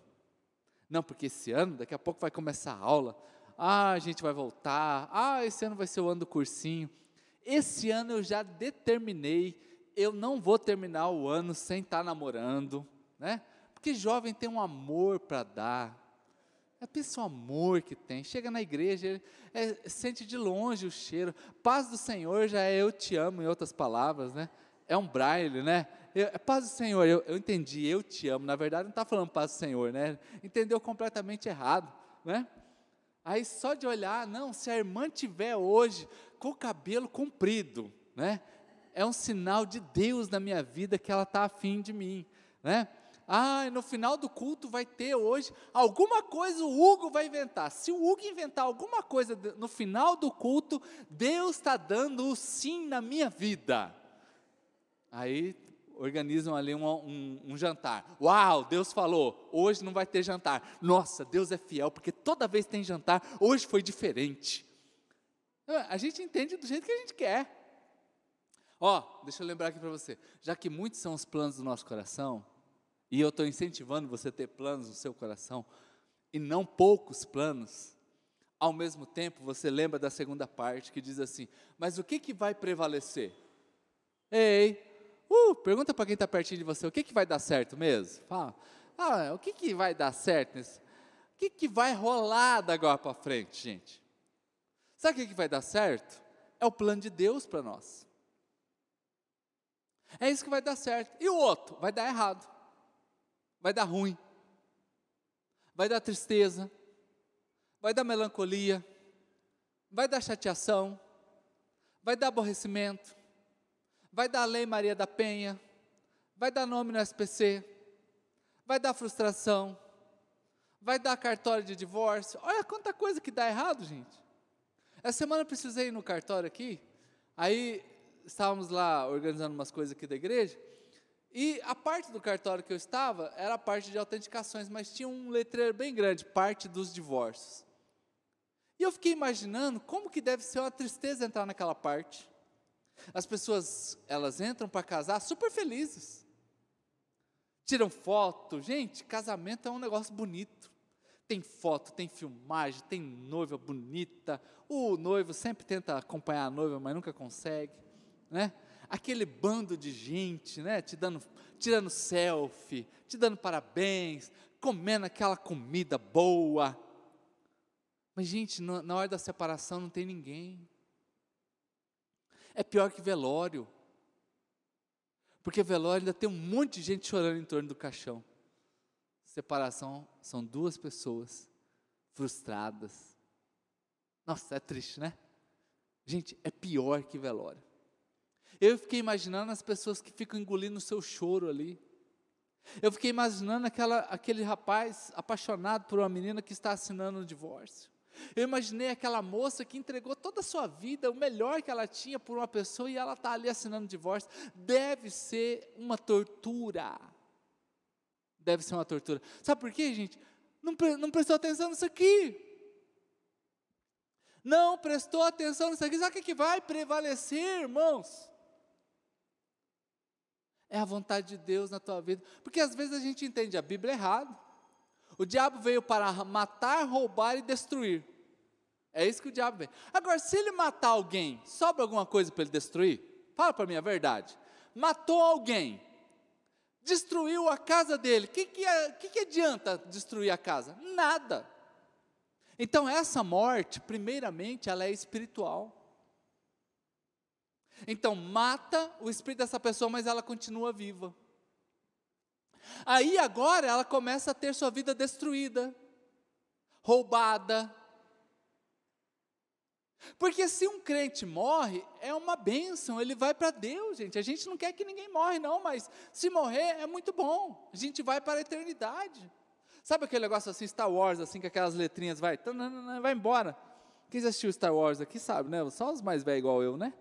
Não, porque esse ano, daqui a pouco vai começar a aula. Ah, a gente vai voltar. Ah, esse ano vai ser o ano do cursinho. Esse ano eu já determinei, eu não vou terminar o ano sem estar namorando, né? Porque jovem tem um amor para dar. É pensa amor que tem. Chega na igreja, é, sente de longe o cheiro. Paz do Senhor já é eu te amo, em outras palavras, né? É um braille, né? Eu, é paz do Senhor, eu, eu entendi, eu te amo. Na verdade, não está falando paz do Senhor, né? Entendeu completamente errado, né? Aí só de olhar, não, se a irmã tiver hoje com o cabelo comprido, né? É um sinal de Deus na minha vida que ela está afim de mim, né? Ah, no final do culto vai ter hoje alguma coisa o Hugo vai inventar. Se o Hugo inventar alguma coisa no final do culto, Deus está dando o sim na minha vida. Aí organizam ali um, um, um, jantar. Uau, Deus falou, hoje não vai ter jantar. Nossa, Deus é fiel, porque toda vez tem jantar, hoje foi diferente. A gente entende do jeito que a gente quer. Ó, deixa eu lembrar aqui para você, já que muitos são os planos do nosso coração, e eu estou incentivando você a ter planos no seu coração, e não poucos planos. Ao mesmo tempo, você lembra da segunda parte que diz assim: Mas o que, que vai prevalecer? Ei, uh, pergunta para quem está pertinho de você: O que, que vai dar certo mesmo? Fala, ah, o que, que vai dar certo? Nesse, o que, que vai rolar da agora para frente, gente? Sabe o que, que vai dar certo? É o plano de Deus para nós. É isso que vai dar certo. E o outro? Vai dar errado vai dar ruim, vai dar tristeza, vai dar melancolia, vai dar chateação, vai dar aborrecimento, vai dar lei Maria da Penha, vai dar nome no SPC, vai dar frustração, vai dar cartório de divórcio. Olha quanta coisa que dá errado, gente. Essa semana eu precisei ir no cartório aqui, aí estávamos lá organizando umas coisas aqui da igreja, e a parte do cartório que eu estava era a parte de autenticações, mas tinha um letreiro bem grande, parte dos divórcios. E eu fiquei imaginando como que deve ser uma tristeza entrar naquela parte. As pessoas, elas entram para casar super felizes. Tiram foto. Gente, casamento é um negócio bonito. Tem foto, tem filmagem, tem noiva bonita. O noivo sempre tenta acompanhar a noiva, mas nunca consegue, né? Aquele bando de gente, né? Te dando, tirando selfie, te dando parabéns, comendo aquela comida boa. Mas, gente, na hora da separação não tem ninguém. É pior que velório. Porque velório ainda tem um monte de gente chorando em torno do caixão. Separação são duas pessoas frustradas. Nossa, é triste, né? Gente, é pior que velório. Eu fiquei imaginando as pessoas que ficam engolindo o seu choro ali. Eu fiquei imaginando aquela, aquele rapaz apaixonado por uma menina que está assinando um divórcio. Eu imaginei aquela moça que entregou toda a sua vida, o melhor que ela tinha por uma pessoa, e ela está ali assinando divórcio. Deve ser uma tortura. Deve ser uma tortura. Sabe por quê, gente? Não, não prestou atenção nisso aqui. Não prestou atenção nisso aqui. Sabe o que vai prevalecer, irmãos? É a vontade de Deus na tua vida. Porque às vezes a gente entende a Bíblia errado. O diabo veio para matar, roubar e destruir. É isso que o diabo veio. Agora, se ele matar alguém, sobra alguma coisa para ele destruir? Fala para mim a verdade. Matou alguém, destruiu a casa dele. O que, que, é, que, que adianta destruir a casa? Nada. Então, essa morte, primeiramente, ela é espiritual. Então, mata o espírito dessa pessoa, mas ela continua viva. Aí agora ela começa a ter sua vida destruída, roubada. Porque se um crente morre, é uma bênção, ele vai para Deus, gente. A gente não quer que ninguém morre, não, mas se morrer é muito bom. A gente vai para a eternidade. Sabe aquele negócio assim, Star Wars, assim, com aquelas letrinhas, vai, vai embora. Quem já assistiu Star Wars aqui sabe, né? Só os mais velhos igual eu, né?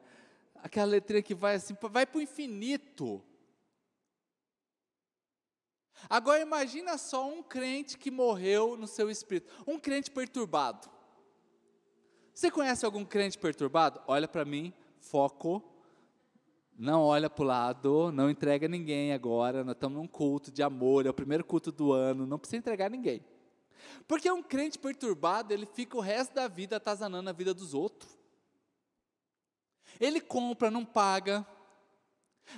Aquela letrinha que vai assim, vai para o infinito. Agora imagina só um crente que morreu no seu espírito, um crente perturbado. Você conhece algum crente perturbado? Olha para mim, foco. Não olha para o lado, não entrega ninguém agora. Nós estamos num culto de amor, é o primeiro culto do ano, não precisa entregar ninguém. Porque um crente perturbado, ele fica o resto da vida atazanando a vida dos outros. Ele compra, não paga.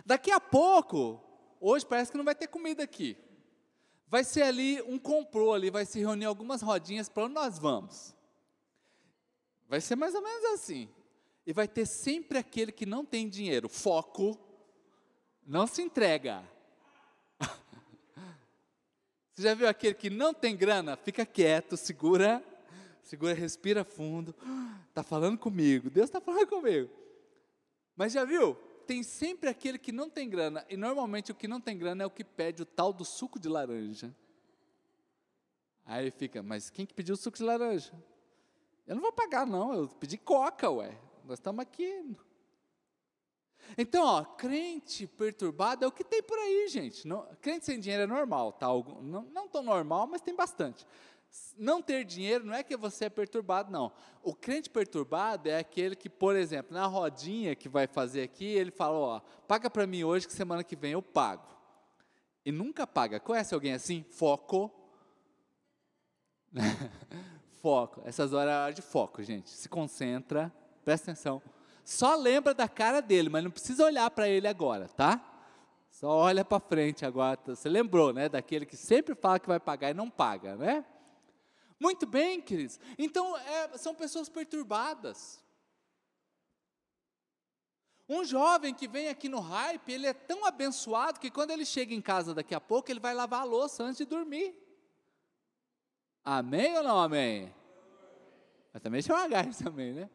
Daqui a pouco, hoje parece que não vai ter comida aqui vai ser ali um complô ali, vai se reunir algumas rodinhas para onde nós vamos. Vai ser mais ou menos assim. E vai ter sempre aquele que não tem dinheiro, foco, não se entrega. Você já viu aquele que não tem grana? Fica quieto, segura, segura, respira fundo. Está falando comigo, Deus está falando comigo. Mas já viu? tem sempre aquele que não tem grana, e normalmente o que não tem grana é o que pede o tal do suco de laranja. Aí fica, mas quem que pediu o suco de laranja? Eu não vou pagar, não, eu pedi coca, ué. Nós estamos aqui. Então, ó, crente perturbado é o que tem por aí, gente. Não, crente sem dinheiro é normal, tá? Não, não tão normal, mas tem bastante não ter dinheiro não é que você é perturbado, não. O crente perturbado é aquele que, por exemplo, na rodinha que vai fazer aqui, ele fala: Ó, paga para mim hoje que semana que vem eu pago. E nunca paga. Conhece alguém assim? Foco. foco. Essas horas é hora de foco, gente. Se concentra, presta atenção. Só lembra da cara dele, mas não precisa olhar para ele agora, tá? Só olha para frente agora. Você lembrou, né? Daquele que sempre fala que vai pagar e não paga, né? Muito bem, queridos. Então, é, são pessoas perturbadas. Um jovem que vem aqui no hype, ele é tão abençoado que quando ele chega em casa daqui a pouco, ele vai lavar a louça antes de dormir. Amém ou não amém? Mas também chama gás também, né?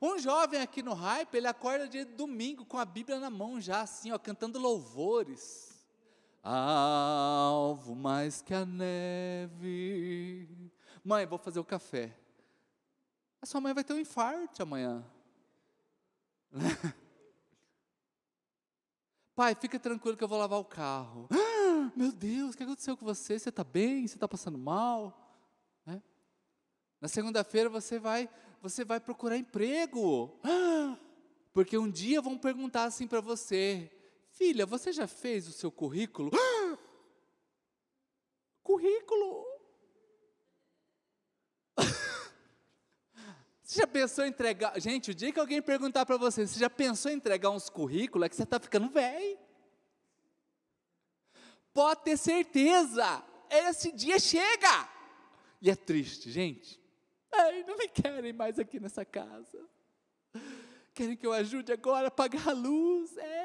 Um jovem aqui no hype, ele acorda de domingo com a Bíblia na mão já assim, ó, cantando louvores alvo mais que a neve. Mãe, vou fazer o café. A sua mãe vai ter um infarto amanhã. Pai, fica tranquilo que eu vou lavar o carro. Ah, meu Deus, o que aconteceu com você? Você está bem? Você está passando mal? Né? Na segunda-feira você vai, você vai procurar emprego. Porque um dia vão perguntar assim para você: "Filha, você já fez o seu currículo?" currículo. Você já pensou em entregar? Gente, o dia que alguém perguntar para você, você já pensou em entregar uns currículos? É que você está ficando velho. Pode ter certeza, esse dia chega. E é triste, gente. Ai, não me querem mais aqui nessa casa. Querem que eu ajude agora a pagar a luz. É.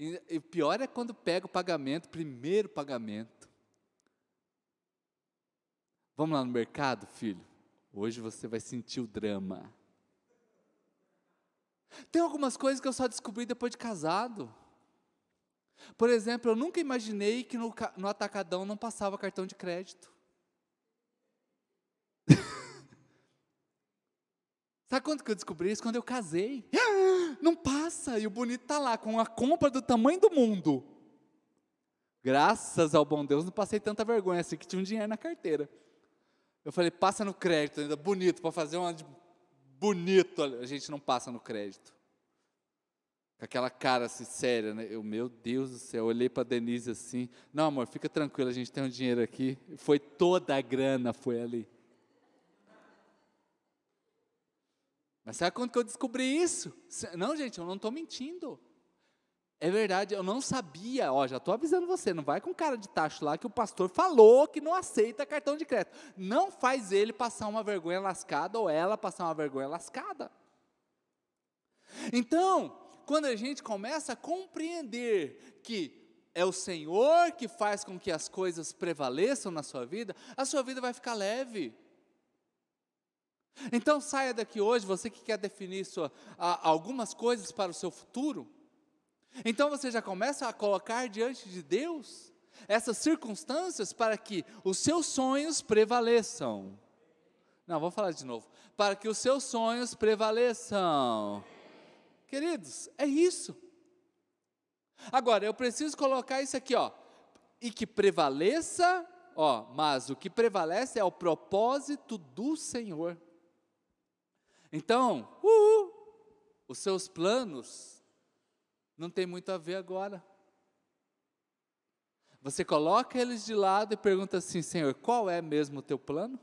E, e pior é quando pega o pagamento, primeiro pagamento. Vamos lá no mercado, filho? Hoje você vai sentir o drama. Tem algumas coisas que eu só descobri depois de casado. Por exemplo, eu nunca imaginei que no, no atacadão não passava cartão de crédito. Sabe quando que eu descobri isso? Quando eu casei. Não passa, e o bonito está lá, com a compra do tamanho do mundo. Graças ao bom Deus, não passei tanta vergonha assim, que tinha um dinheiro na carteira. Eu falei, passa no crédito, ainda bonito, para fazer uma de bonito. A gente não passa no crédito. Com aquela cara assim, séria, né? Eu, meu Deus do céu, olhei para Denise assim, não amor, fica tranquilo, a gente tem um dinheiro aqui. Foi toda a grana, foi ali. Mas sabe quando que eu descobri isso? Não, gente, eu não estou mentindo. É verdade, eu não sabia, ó, já estou avisando você, não vai com cara de tacho lá que o pastor falou que não aceita cartão de crédito. Não faz ele passar uma vergonha lascada ou ela passar uma vergonha lascada. Então, quando a gente começa a compreender que é o Senhor que faz com que as coisas prevaleçam na sua vida, a sua vida vai ficar leve. Então saia daqui hoje, você que quer definir sua, a, algumas coisas para o seu futuro, então você já começa a colocar diante de Deus essas circunstâncias para que os seus sonhos prevaleçam. Não, vou falar de novo. Para que os seus sonhos prevaleçam. Queridos, é isso. Agora, eu preciso colocar isso aqui, ó. E que prevaleça, ó, mas o que prevalece é o propósito do Senhor. Então, uh, os seus planos não tem muito a ver agora. Você coloca eles de lado e pergunta assim: Senhor, qual é mesmo o teu plano?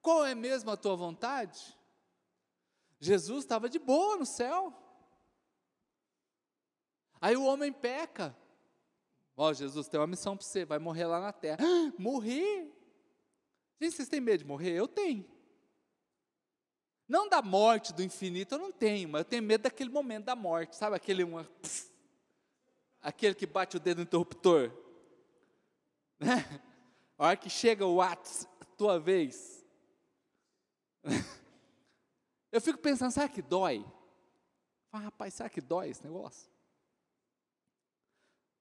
Qual é mesmo a tua vontade? Jesus estava de boa no céu. Aí o homem peca. Ó, oh, Jesus tem uma missão para você, vai morrer lá na terra. Ah, morrer? Gente, vocês têm medo de morrer? Eu tenho. Não da morte do infinito, eu não tenho, mas eu tenho medo daquele momento da morte, sabe? Aquele, uma, pss, aquele que bate o dedo no interruptor. Né? A hora que chega o ato, tua vez. Eu fico pensando, será que dói? Ah, rapaz, será que dói esse negócio?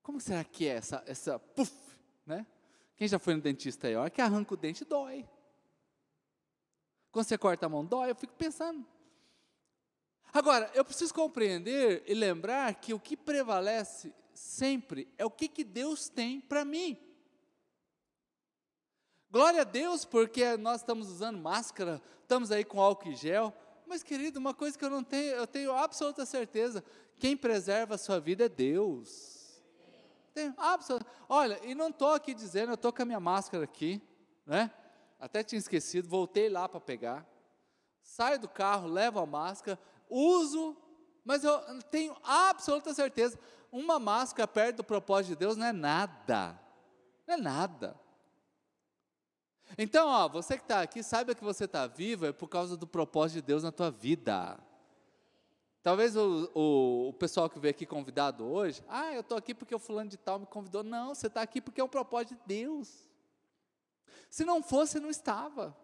Como será que é essa, essa puff, né? Quem já foi no dentista aí, a hora que arranca o dente, dói. Quando você corta a mão, dói. Eu fico pensando. Agora, eu preciso compreender e lembrar que o que prevalece sempre é o que, que Deus tem para mim. Glória a Deus, porque nós estamos usando máscara, estamos aí com álcool e gel. Mas, querido, uma coisa que eu não tenho, eu tenho absoluta certeza: quem preserva a sua vida é Deus. Tenho absoluta. Olha, e não estou aqui dizendo, eu estou com a minha máscara aqui, né? Até tinha esquecido, voltei lá para pegar. Saio do carro, levo a máscara, uso, mas eu tenho absoluta certeza, uma máscara perto do propósito de Deus não é nada. Não é nada. Então, ó, você que está aqui, saiba que você está vivo é por causa do propósito de Deus na tua vida. Talvez o, o, o pessoal que veio aqui convidado hoje, ah, eu estou aqui porque o fulano de tal me convidou. Não, você está aqui porque é um propósito de Deus. Se não fosse, não estava.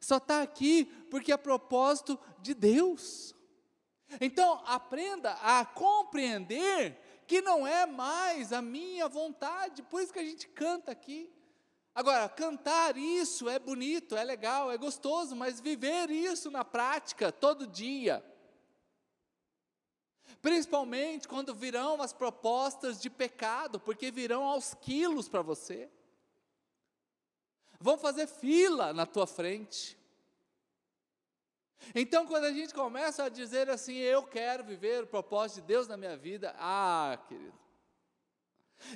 Só está aqui porque é propósito de Deus. Então, aprenda a compreender que não é mais a minha vontade, por isso que a gente canta aqui. Agora, cantar isso é bonito, é legal, é gostoso, mas viver isso na prática, todo dia. Principalmente quando virão as propostas de pecado, porque virão aos quilos para você. Vão fazer fila na tua frente. Então, quando a gente começa a dizer assim, eu quero viver o propósito de Deus na minha vida, ah, querido.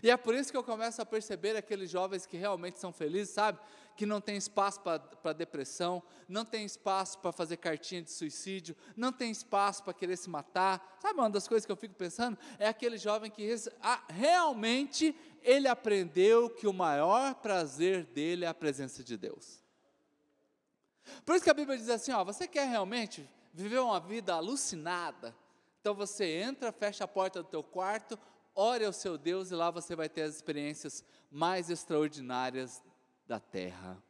E é por isso que eu começo a perceber aqueles jovens que realmente são felizes, sabe? Que não tem espaço para depressão, não tem espaço para fazer cartinha de suicídio, não tem espaço para querer se matar. Sabe uma das coisas que eu fico pensando? É aquele jovem que ah, realmente ele aprendeu que o maior prazer dele é a presença de Deus. Por isso que a Bíblia diz assim: ó, você quer realmente viver uma vida alucinada? Então você entra, fecha a porta do teu quarto, ore ao seu Deus e lá você vai ter as experiências mais extraordinárias da terra.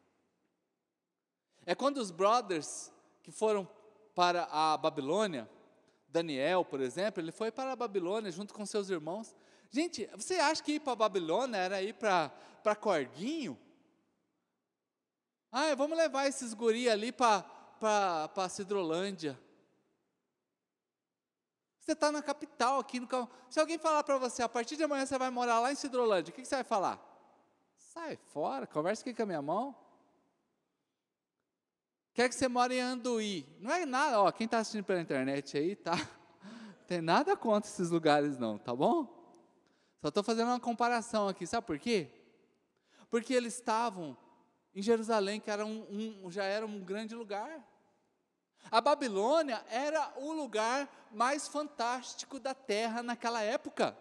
É quando os brothers que foram para a Babilônia, Daniel, por exemplo, ele foi para a Babilônia junto com seus irmãos. Gente, você acha que ir para Babilônia era ir para Corguinho? Ah, vamos levar esses guri ali para Cidrolândia. Você está na capital, aqui no. Se alguém falar para você, a partir de amanhã você vai morar lá em Cidrolândia, o que, que você vai falar? Sai fora, conversa aqui com a minha mão. Quer que você mora em Anduí? Não é nada, ó, quem está assistindo pela internet aí, tá? Tem nada contra esses lugares não, tá bom? Só estou fazendo uma comparação aqui, sabe por quê? Porque eles estavam em Jerusalém, que era um, um, já era um grande lugar. A Babilônia era o lugar mais fantástico da terra naquela época.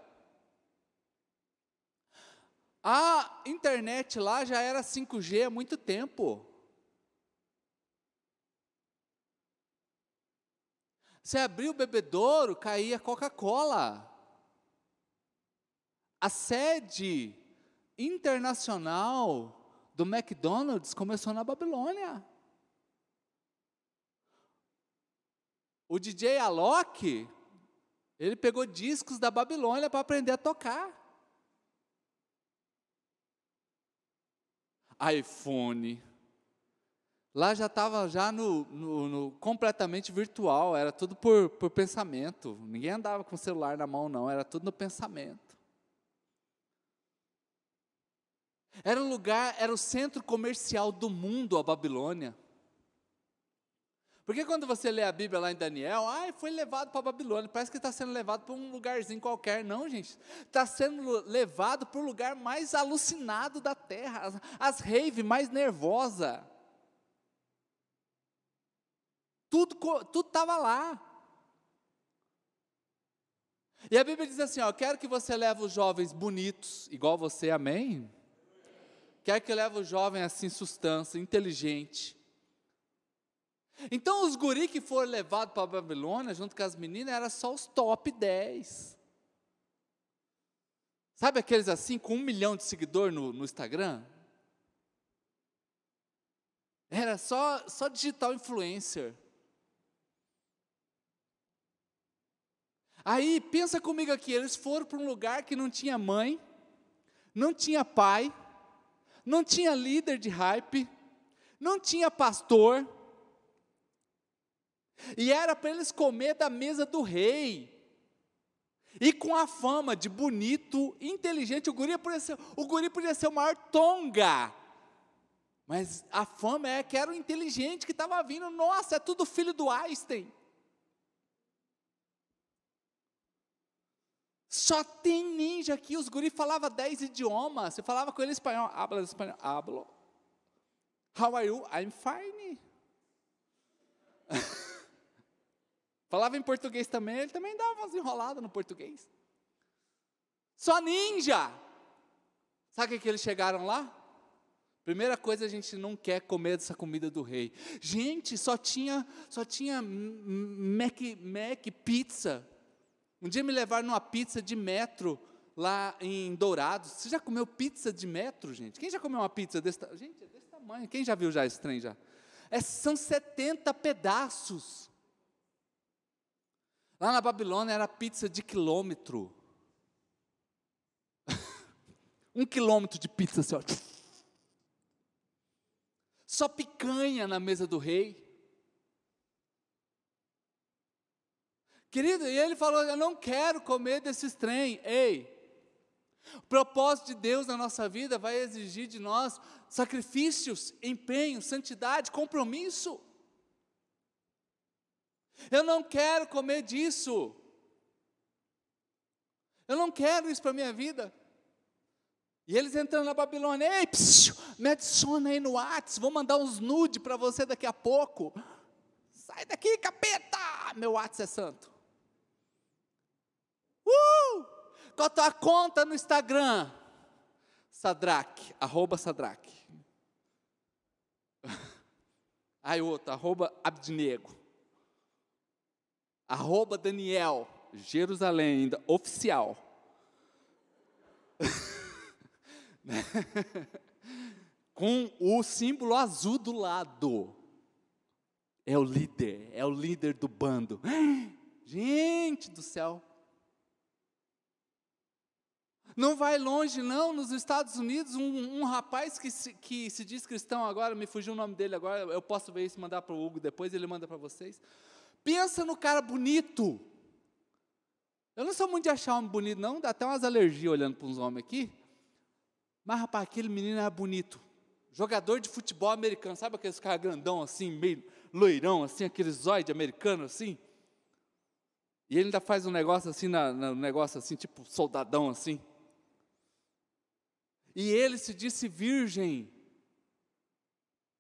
A internet lá já era 5G há muito tempo. Você abriu o bebedouro, caía Coca-Cola. A sede internacional do McDonald's começou na Babilônia. O DJ Alok, ele pegou discos da Babilônia para aprender a tocar. iPhone. Lá já estava já no, no, no, completamente virtual, era tudo por, por pensamento. Ninguém andava com o celular na mão, não, era tudo no pensamento. Era o lugar, era o centro comercial do mundo, a Babilônia. Porque quando você lê a Bíblia lá em Daniel, ah, foi levado para a Babilônia, parece que está sendo levado para um lugarzinho qualquer. Não, gente. Está sendo levado para o lugar mais alucinado da terra, as, as mais nervosa. Tudo estava lá. E a Bíblia diz assim: ó, quero que você leve os jovens bonitos, igual você, amém? Quer que leve o jovem assim, substância, inteligente. Então, os guri que foram levados para a Babilônia, junto com as meninas, era só os top 10. Sabe aqueles assim, com um milhão de seguidores no, no Instagram? Era só, só digital influencer. Aí, pensa comigo aqui, eles foram para um lugar que não tinha mãe, não tinha pai, não tinha líder de hype, não tinha pastor, e era para eles comer da mesa do rei. E com a fama de bonito, inteligente, o guri podia ser o, guri podia ser o maior tonga. Mas a fama é que era o inteligente que estava vindo. Nossa, é tudo filho do Einstein. Só tem ninja aqui. Os guri falavam dez idiomas. Você falava com ele espanhol. Habla espanhol. Hablo. How are you? I'm fine. falava em português também. Ele também dava umas enroladas no português. Só ninja. Sabe o que eles chegaram lá? Primeira coisa, a gente não quer comer dessa comida do rei. Gente, só tinha, só tinha Mac, Mac pizza. Um dia me levaram numa pizza de metro lá em Dourados. Você já comeu pizza de metro, gente? Quem já comeu uma pizza desse tamanho? Gente, é desse tamanho. Quem já viu já esse trem já? É, são 70 pedaços. Lá na Babilônia era pizza de quilômetro. um quilômetro de pizza, assim, ó. Só picanha na mesa do rei. Querido, e ele falou: Eu não quero comer desses trem. Ei, O propósito de Deus na nossa vida vai exigir de nós sacrifícios, empenho, santidade, compromisso. Eu não quero comer disso. Eu não quero isso para a minha vida. E eles entrando na Babilônia, ei, psiu, me adiciona aí no WhatsApp, vou mandar uns nude para você daqui a pouco. Sai daqui, capeta! Meu WhatsApp é santo. Uh! Qual a tua conta no Instagram? Sadraque, arroba Sadraque. Aí outro, arroba Abdinego. Arroba Daniel, Jerusalém ainda, oficial. Com o símbolo azul do lado. É o líder, é o líder do bando. Gente do céu. Não vai longe, não. Nos Estados Unidos, um, um rapaz que se, que se diz cristão agora, me fugiu o nome dele agora, eu posso ver isso e mandar para o Hugo depois, ele manda para vocês. Pensa no cara bonito. Eu não sou muito de achar homem bonito, não, dá até umas alergias olhando para uns homens aqui. Mas, rapaz, aquele menino é bonito. Jogador de futebol americano, sabe aqueles caras grandão assim, meio loirão, assim, aquele zóide americano assim? E ele ainda faz um negócio assim, na, na, um negócio assim, tipo soldadão assim. E ele se disse virgem.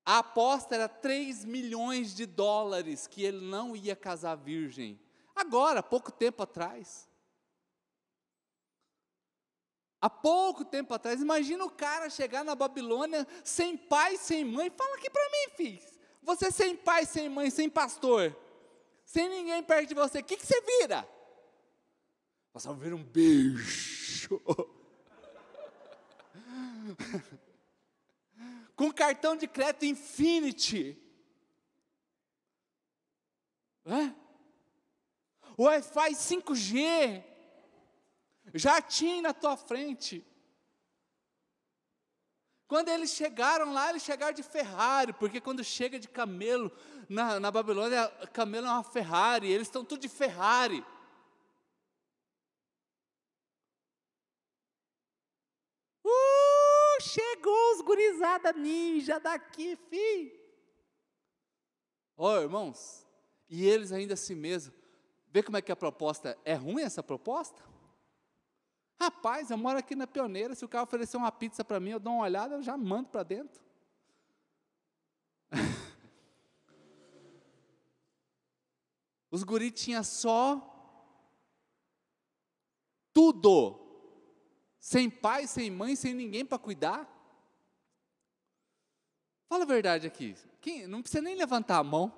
A aposta era 3 milhões de dólares que ele não ia casar virgem. Agora, pouco tempo atrás. Há pouco tempo atrás, imagina o cara chegar na Babilônia sem pai, sem mãe. Fala aqui para mim, filho. Você sem pai, sem mãe, sem pastor, sem ninguém perto de você, o que, que você vira? Você ver um beijo. Com cartão de crédito Infinity. É? Wi-Fi 5G jardim na tua frente. Quando eles chegaram lá, eles chegaram de Ferrari, porque quando chega de camelo na, na Babilônia, camelo é uma Ferrari, eles estão tudo de Ferrari. Uh, chegou os gurizada ninja daqui, fi. Ó, oh, irmãos, e eles ainda assim mesmo, vê como é que a proposta, é ruim essa proposta? Rapaz, eu moro aqui na Pioneira, se o cara oferecer uma pizza para mim, eu dou uma olhada, eu já mando para dentro. Os guris tinham só tudo. Sem pai, sem mãe, sem ninguém para cuidar. Fala a verdade aqui. Quem, não precisa nem levantar a mão.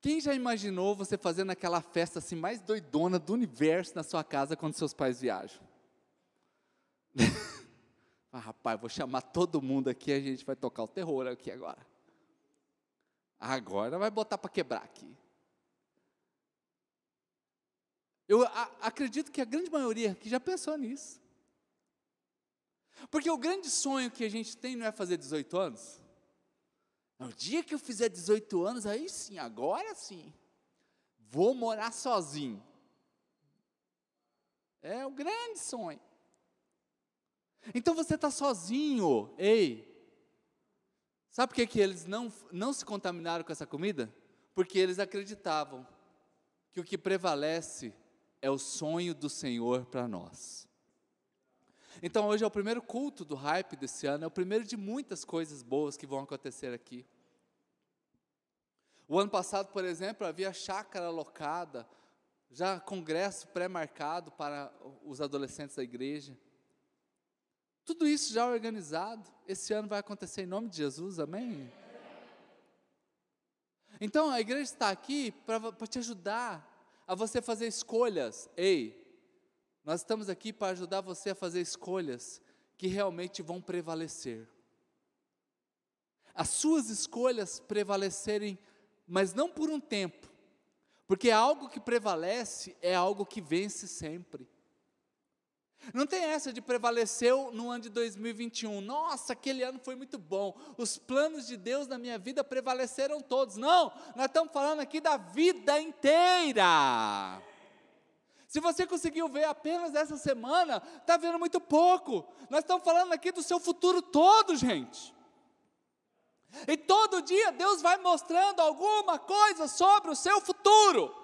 Quem já imaginou você fazendo aquela festa assim mais doidona do universo na sua casa quando seus pais viajam? ah, rapaz, vou chamar todo mundo aqui, a gente vai tocar o terror aqui agora. Agora vai botar para quebrar aqui. Eu a, acredito que a grande maioria que já pensou nisso. Porque o grande sonho que a gente tem não é fazer 18 anos. No dia que eu fizer 18 anos, aí sim, agora sim, vou morar sozinho. É o grande sonho. Então você está sozinho, ei. Sabe por que, que eles não, não se contaminaram com essa comida? Porque eles acreditavam que o que prevalece é o sonho do Senhor para nós. Então hoje é o primeiro culto do hype desse ano, é o primeiro de muitas coisas boas que vão acontecer aqui. O ano passado, por exemplo, havia chácara alocada, já congresso pré-marcado para os adolescentes da igreja. Tudo isso já organizado. Esse ano vai acontecer em nome de Jesus, amém? Então a igreja está aqui para te ajudar a você fazer escolhas. Ei, nós estamos aqui para ajudar você a fazer escolhas que realmente vão prevalecer. As suas escolhas prevalecerem, mas não por um tempo, porque algo que prevalece é algo que vence sempre. Não tem essa de prevaleceu no ano de 2021. Nossa, aquele ano foi muito bom. Os planos de Deus na minha vida prevaleceram todos. Não, nós estamos falando aqui da vida inteira. Se você conseguiu ver apenas essa semana, está vendo muito pouco. Nós estamos falando aqui do seu futuro todo, gente. E todo dia Deus vai mostrando alguma coisa sobre o seu futuro.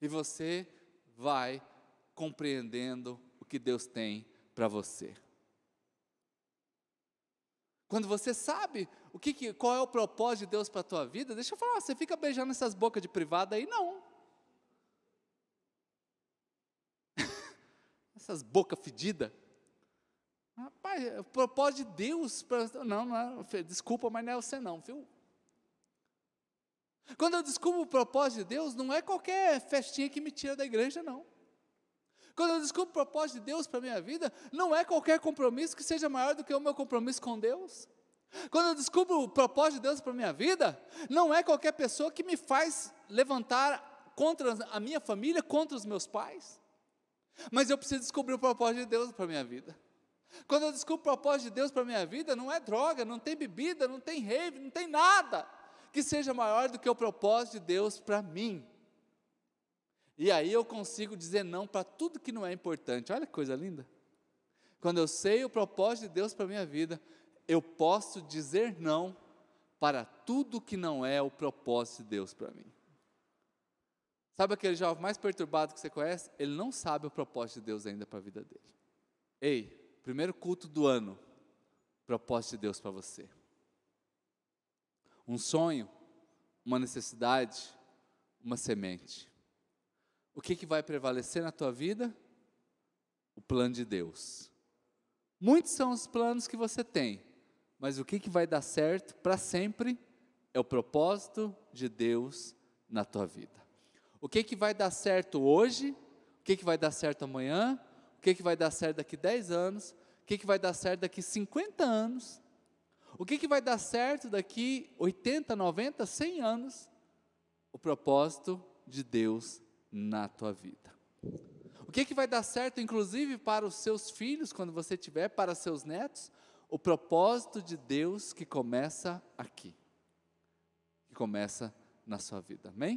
E você vai compreendendo o que Deus tem para você. Quando você sabe o que, qual é o propósito de Deus para a tua vida, deixa eu falar, você fica beijando essas bocas de privada aí? Não. Essas bocas fedidas. Rapaz, o propósito de Deus. Não, não é, desculpa, mas não é você não, viu? Quando eu descubro o propósito de Deus, não é qualquer festinha que me tira da igreja, não. Quando eu descubro o propósito de Deus para a minha vida, não é qualquer compromisso que seja maior do que o meu compromisso com Deus. Quando eu descubro o propósito de Deus para a minha vida, não é qualquer pessoa que me faz levantar contra a minha família, contra os meus pais. Mas eu preciso descobrir o propósito de Deus para a minha vida. Quando eu descubro o propósito de Deus para a minha vida, não é droga, não tem bebida, não tem rave, não tem nada que seja maior do que o propósito de Deus para mim. E aí eu consigo dizer não para tudo que não é importante. Olha que coisa linda. Quando eu sei o propósito de Deus para a minha vida, eu posso dizer não para tudo que não é o propósito de Deus para mim. Sabe aquele jovem mais perturbado que você conhece? Ele não sabe o propósito de Deus ainda para a vida dele. Ei, primeiro culto do ano, propósito de Deus para você. Um sonho, uma necessidade, uma semente. O que, que vai prevalecer na tua vida? O plano de Deus. Muitos são os planos que você tem, mas o que, que vai dar certo para sempre é o propósito de Deus na tua vida. O que, que vai dar certo hoje, o que, que vai dar certo amanhã, o que, que vai dar certo daqui 10 anos, o que, que vai dar certo daqui 50 anos, o que, que vai dar certo daqui 80, 90, 100 anos? O propósito de Deus na tua vida. O que, que vai dar certo, inclusive, para os seus filhos, quando você tiver, para seus netos? O propósito de Deus que começa aqui, que começa na sua vida, amém?